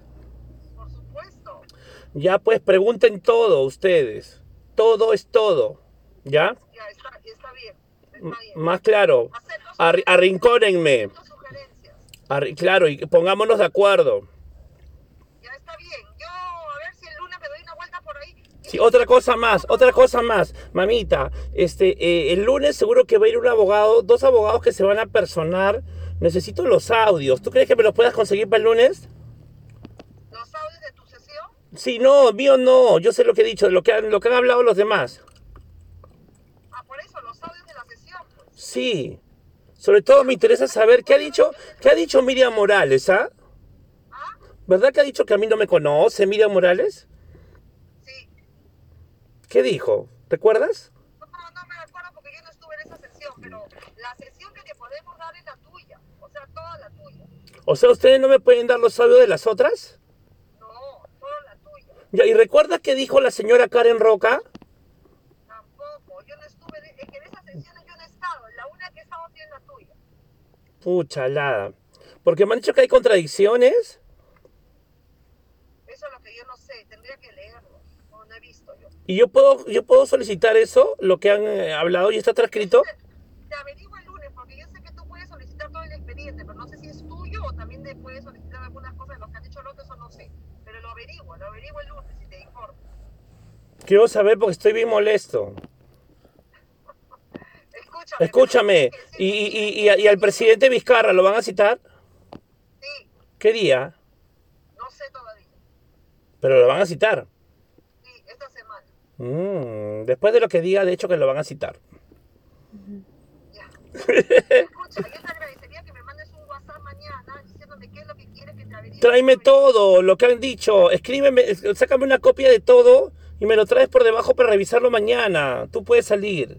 Speaker 4: Por supuesto.
Speaker 1: Ya pues pregunten todo ustedes. Todo es todo. ¿Ya?
Speaker 4: Ya, está, está bien. Está bien.
Speaker 1: más claro.
Speaker 4: Acepto
Speaker 1: Arri- arrincónenme. Arri- claro, y pongámonos de acuerdo.
Speaker 4: Ya está bien. Yo, a ver si el lunes me doy una vuelta por ahí.
Speaker 1: Sí, otra cosa más, otra cosa más, mamita. Este, eh, el lunes seguro que va a ir un abogado, dos abogados que se van a personar. Necesito los audios. ¿Tú crees que me los puedas conseguir para el lunes?
Speaker 4: Los audios de tu sesión.
Speaker 1: Sí, no, mío no. Yo sé lo que he dicho, lo que han, lo que han hablado los demás.
Speaker 4: Ah, por eso, los audios de la sesión. Pues.
Speaker 1: Sí. Sobre todo me interesa saber qué ha dicho, qué ha dicho Miriam Morales, ¿ah?
Speaker 4: ¿Ah?
Speaker 1: ¿Verdad que ha dicho que a mí no me conoce Miriam Morales?
Speaker 4: Sí.
Speaker 1: ¿Qué dijo? ¿Recuerdas?
Speaker 4: No, no me acuerdo porque yo no estuve en esa sesión, pero la sesión que te podemos dar es la tuya. O sea, toda la tuya.
Speaker 1: O sea, ¿ustedes no me pueden dar los audios de las otras?
Speaker 4: No, solo la tuya.
Speaker 1: Ya, ¿y recuerdas qué dijo la señora Karen Roca?
Speaker 4: Tampoco. Yo no estuve, de- es que en esas sesiones yo no he estado. La única que he estado ha sido en la tuya.
Speaker 1: Pucha, alada. Porque me han dicho que hay contradicciones.
Speaker 4: Eso es lo que yo no sé, tendría que leerlo. No, no he visto yo.
Speaker 1: Y yo puedo, yo puedo solicitar eso, lo que han eh, hablado y está transcrito.
Speaker 4: Te averiguo el lunes, porque yo sé que tú puedes solicitar todo el expediente, pero no sé si es tuyo o también te puedes solicitar algunas cosas de los que han dicho los otros, eso no sé. Pero lo averiguo, lo averiguo el lunes y te informo.
Speaker 1: Quiero saber porque estoy bien molesto.
Speaker 4: Escúchame.
Speaker 1: Escúchame, y, y, y, y al presidente Vizcarra lo van a citar.
Speaker 4: Sí,
Speaker 1: ¿Qué día?
Speaker 4: no sé todavía.
Speaker 1: Pero lo van a citar.
Speaker 4: Sí, esta semana.
Speaker 1: Mm, después de lo que diga, de hecho que lo van a citar.
Speaker 4: Ya. Escucha, yo te agradecería que me mandes un WhatsApp mañana diciéndome qué es lo que quieres que te averigüe.
Speaker 1: Tráeme todo lo que han dicho. Escríbeme, es- sácame una copia de todo y me lo traes por debajo para revisarlo mañana. Tú puedes salir.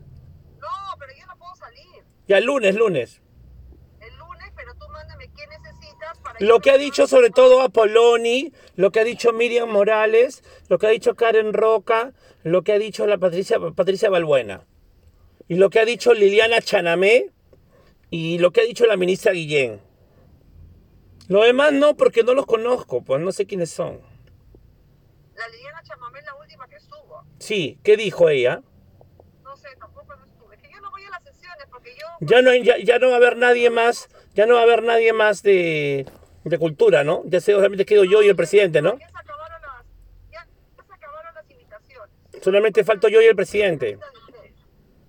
Speaker 4: No, pero yo no puedo salir.
Speaker 1: Ya, lunes, lunes.
Speaker 4: El lunes, pero tú mándame qué necesitas para...
Speaker 1: Lo que ha dicho sobre todo Apoloni, lo que ha dicho Miriam Morales, lo que ha dicho Karen Roca, lo que ha dicho la Patricia, Patricia Balbuena. Y lo que ha dicho Liliana Chanamé y lo que ha dicho la ministra Guillén. Lo demás no, porque no los conozco, pues no sé quiénes son.
Speaker 4: La Liliana Chamamé es la última que estuvo.
Speaker 1: Sí, ¿qué dijo ella?
Speaker 4: No sé, tampoco no estuve. Es que yo no voy a las sesiones porque yo...
Speaker 1: Ya no, hay- ya, ya no va a haber nadie más, ya no va a haber nadie más de, de cultura, ¿no? Ya sé, solamente quedo yo y el presidente, ¿no?
Speaker 4: Ya se acabaron las, ya, ya se acabaron las invitaciones.
Speaker 1: Solamente falto yo y el presidente.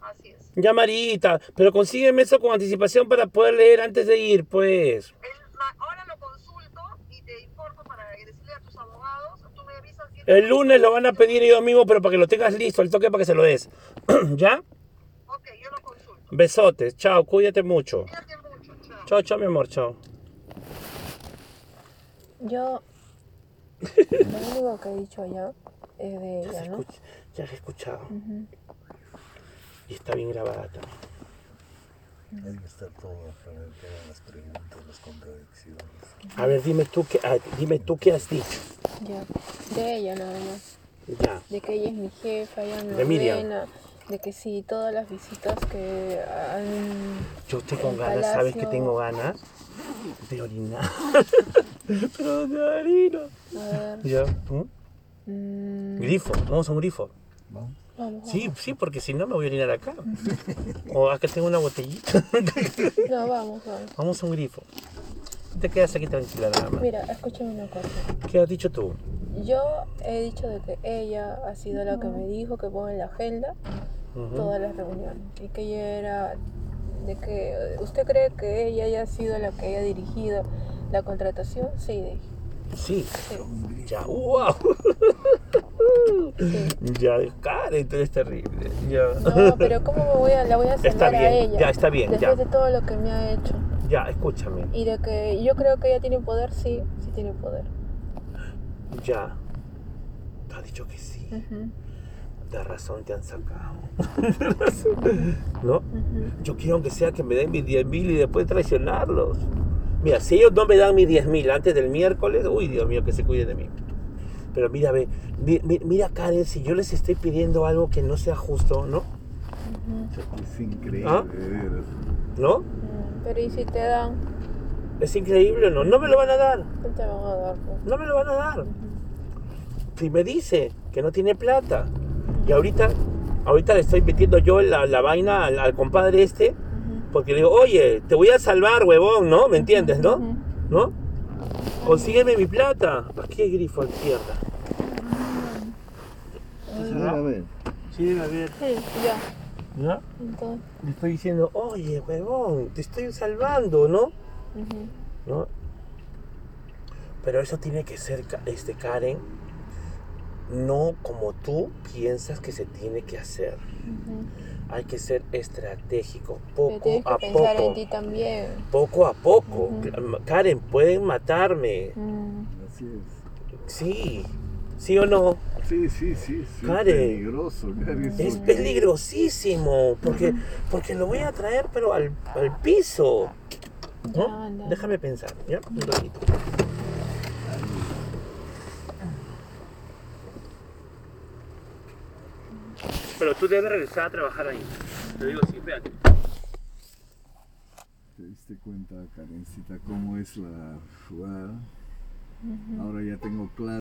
Speaker 4: Así es.
Speaker 1: Ya Marita, pero consígueme eso con anticipación para poder leer antes de ir, pues.
Speaker 4: El- ahora lo consulto y te informo para decirle a tus abogados. Tú me avisas.
Speaker 1: El lunes lo van a pedir ellos mismos, pero para que lo tengas listo, el toque para que se lo des. ¿Ya?
Speaker 4: Ok, yo lo consulto.
Speaker 1: Besotes, chao, cuídate mucho.
Speaker 4: Cuídate mucho. Chao.
Speaker 1: Chao, chao, mi amor, chao.
Speaker 2: Yo. Lo único que he dicho allá es de
Speaker 1: Ya
Speaker 2: ella, ¿no?
Speaker 1: escucha, ya se ha escuchado. Y está bien grabada también.
Speaker 3: Ahí está todo, las preguntas, las contradicciones.
Speaker 1: A ver, dime tú qué, ah, dime tú qué has dicho.
Speaker 2: Ya. De ella nada más.
Speaker 1: Ya.
Speaker 2: De que ella es mi jefa, ella me
Speaker 1: De Miriam.
Speaker 2: De que sí, todas las visitas que han.
Speaker 1: Yo tengo
Speaker 2: El
Speaker 1: ganas, ¿sabes que tengo ganas? De orinar. pero de orino.
Speaker 2: A ver.
Speaker 1: Ya. ¿Mm?
Speaker 2: mm,
Speaker 1: Grifo, vamos a un grifo.
Speaker 3: ¿Vamos?
Speaker 2: vamos,
Speaker 1: Sí, sí, porque si no me voy a orinar acá. O acá tengo una botellita.
Speaker 2: No, vamos, vamos.
Speaker 1: Vamos a un grifo. Te quedas aquí tranquila nada más.
Speaker 2: Mira, escúchame una cosa.
Speaker 1: ¿Qué has dicho tú?
Speaker 2: Yo he dicho de que ella ha sido la que me dijo que ponga en la agenda
Speaker 1: Ujú.
Speaker 2: todas las reuniones y que ella era de que usted cree que ella haya sido la que haya dirigido la contratación sí dije
Speaker 1: Sí.
Speaker 2: sí,
Speaker 1: Ya, wow.
Speaker 2: sí.
Speaker 1: Ya, Karen, tú eres terrible. Ya.
Speaker 2: no pero cómo me voy a la voy a salvar a
Speaker 1: bien,
Speaker 2: ella
Speaker 1: ya, está bien,
Speaker 2: después
Speaker 1: ya.
Speaker 2: de todo lo que me ha hecho
Speaker 1: Ya, escúchame.
Speaker 2: y de que yo creo que ella tiene poder sí sí tiene poder
Speaker 1: Ya. Te ha dicho que sí.
Speaker 2: Ujú,
Speaker 1: Razón te han sacado. ¿No? Yo quiero aunque sea que me den mis 10 mil y después traicionarlos. Mira, si ellos no me dan mis 10 mil antes del miércoles, uy, Dios mío, que se cuide de mí. Pero mira, ve, mi- mi- mira, Karen, si yo les estoy pidiendo algo que no sea justo, ¿no?
Speaker 3: Es increíble,
Speaker 1: ¿Ah? ¿No?
Speaker 2: Mm, pero y si te dan
Speaker 1: ¿Es increíble o no? No me lo van a dar.
Speaker 2: ¿qué te van a dar pues?
Speaker 1: No me lo van a dar. Si me dice que no tiene plata. Y ahorita, ahorita le estoy metiendo yo la, la vaina al, al compadre este. Porque le digo, oye, te voy a salvar, huevón, ¿no? ¿Me entiendes, no? ¿No? Consígueme mi plata. Aquí hay grifo a izquierda.
Speaker 3: Mira, a ver.
Speaker 1: Sí, debe haber.
Speaker 2: sí ya
Speaker 1: ¿Ya?
Speaker 2: entonces
Speaker 1: Le estoy diciendo, oye, huevón, te estoy salvando, ¿no? ¿No? Pero eso tiene que ser, este, Karen, no como tú piensas que se tiene que hacer.
Speaker 2: Ujú.
Speaker 1: Hay que ser estratégico, poco
Speaker 2: tienes que
Speaker 1: a
Speaker 2: pensar
Speaker 1: poco.
Speaker 2: en ti también.
Speaker 1: Poco a poco.
Speaker 2: Ujú.
Speaker 1: Karen, pueden matarme.
Speaker 2: Mm,
Speaker 3: Así es.
Speaker 1: Sí. ¿Sí o no?
Speaker 3: Sí, sí, sí, sí.
Speaker 1: Karen.
Speaker 3: peligroso, Karen.
Speaker 1: Es
Speaker 3: porque-
Speaker 1: peligrosísimo. Porque, porque lo voy a traer, pero al, al piso. ¿No? Déjame pensar, ¿ya? Un ratito. Pero tú debes regresar a trabajar ahí. Te digo así, espérate.
Speaker 3: ¿Te diste cuenta, Karencita, cómo es la jugada? Ahora ya tengo claro.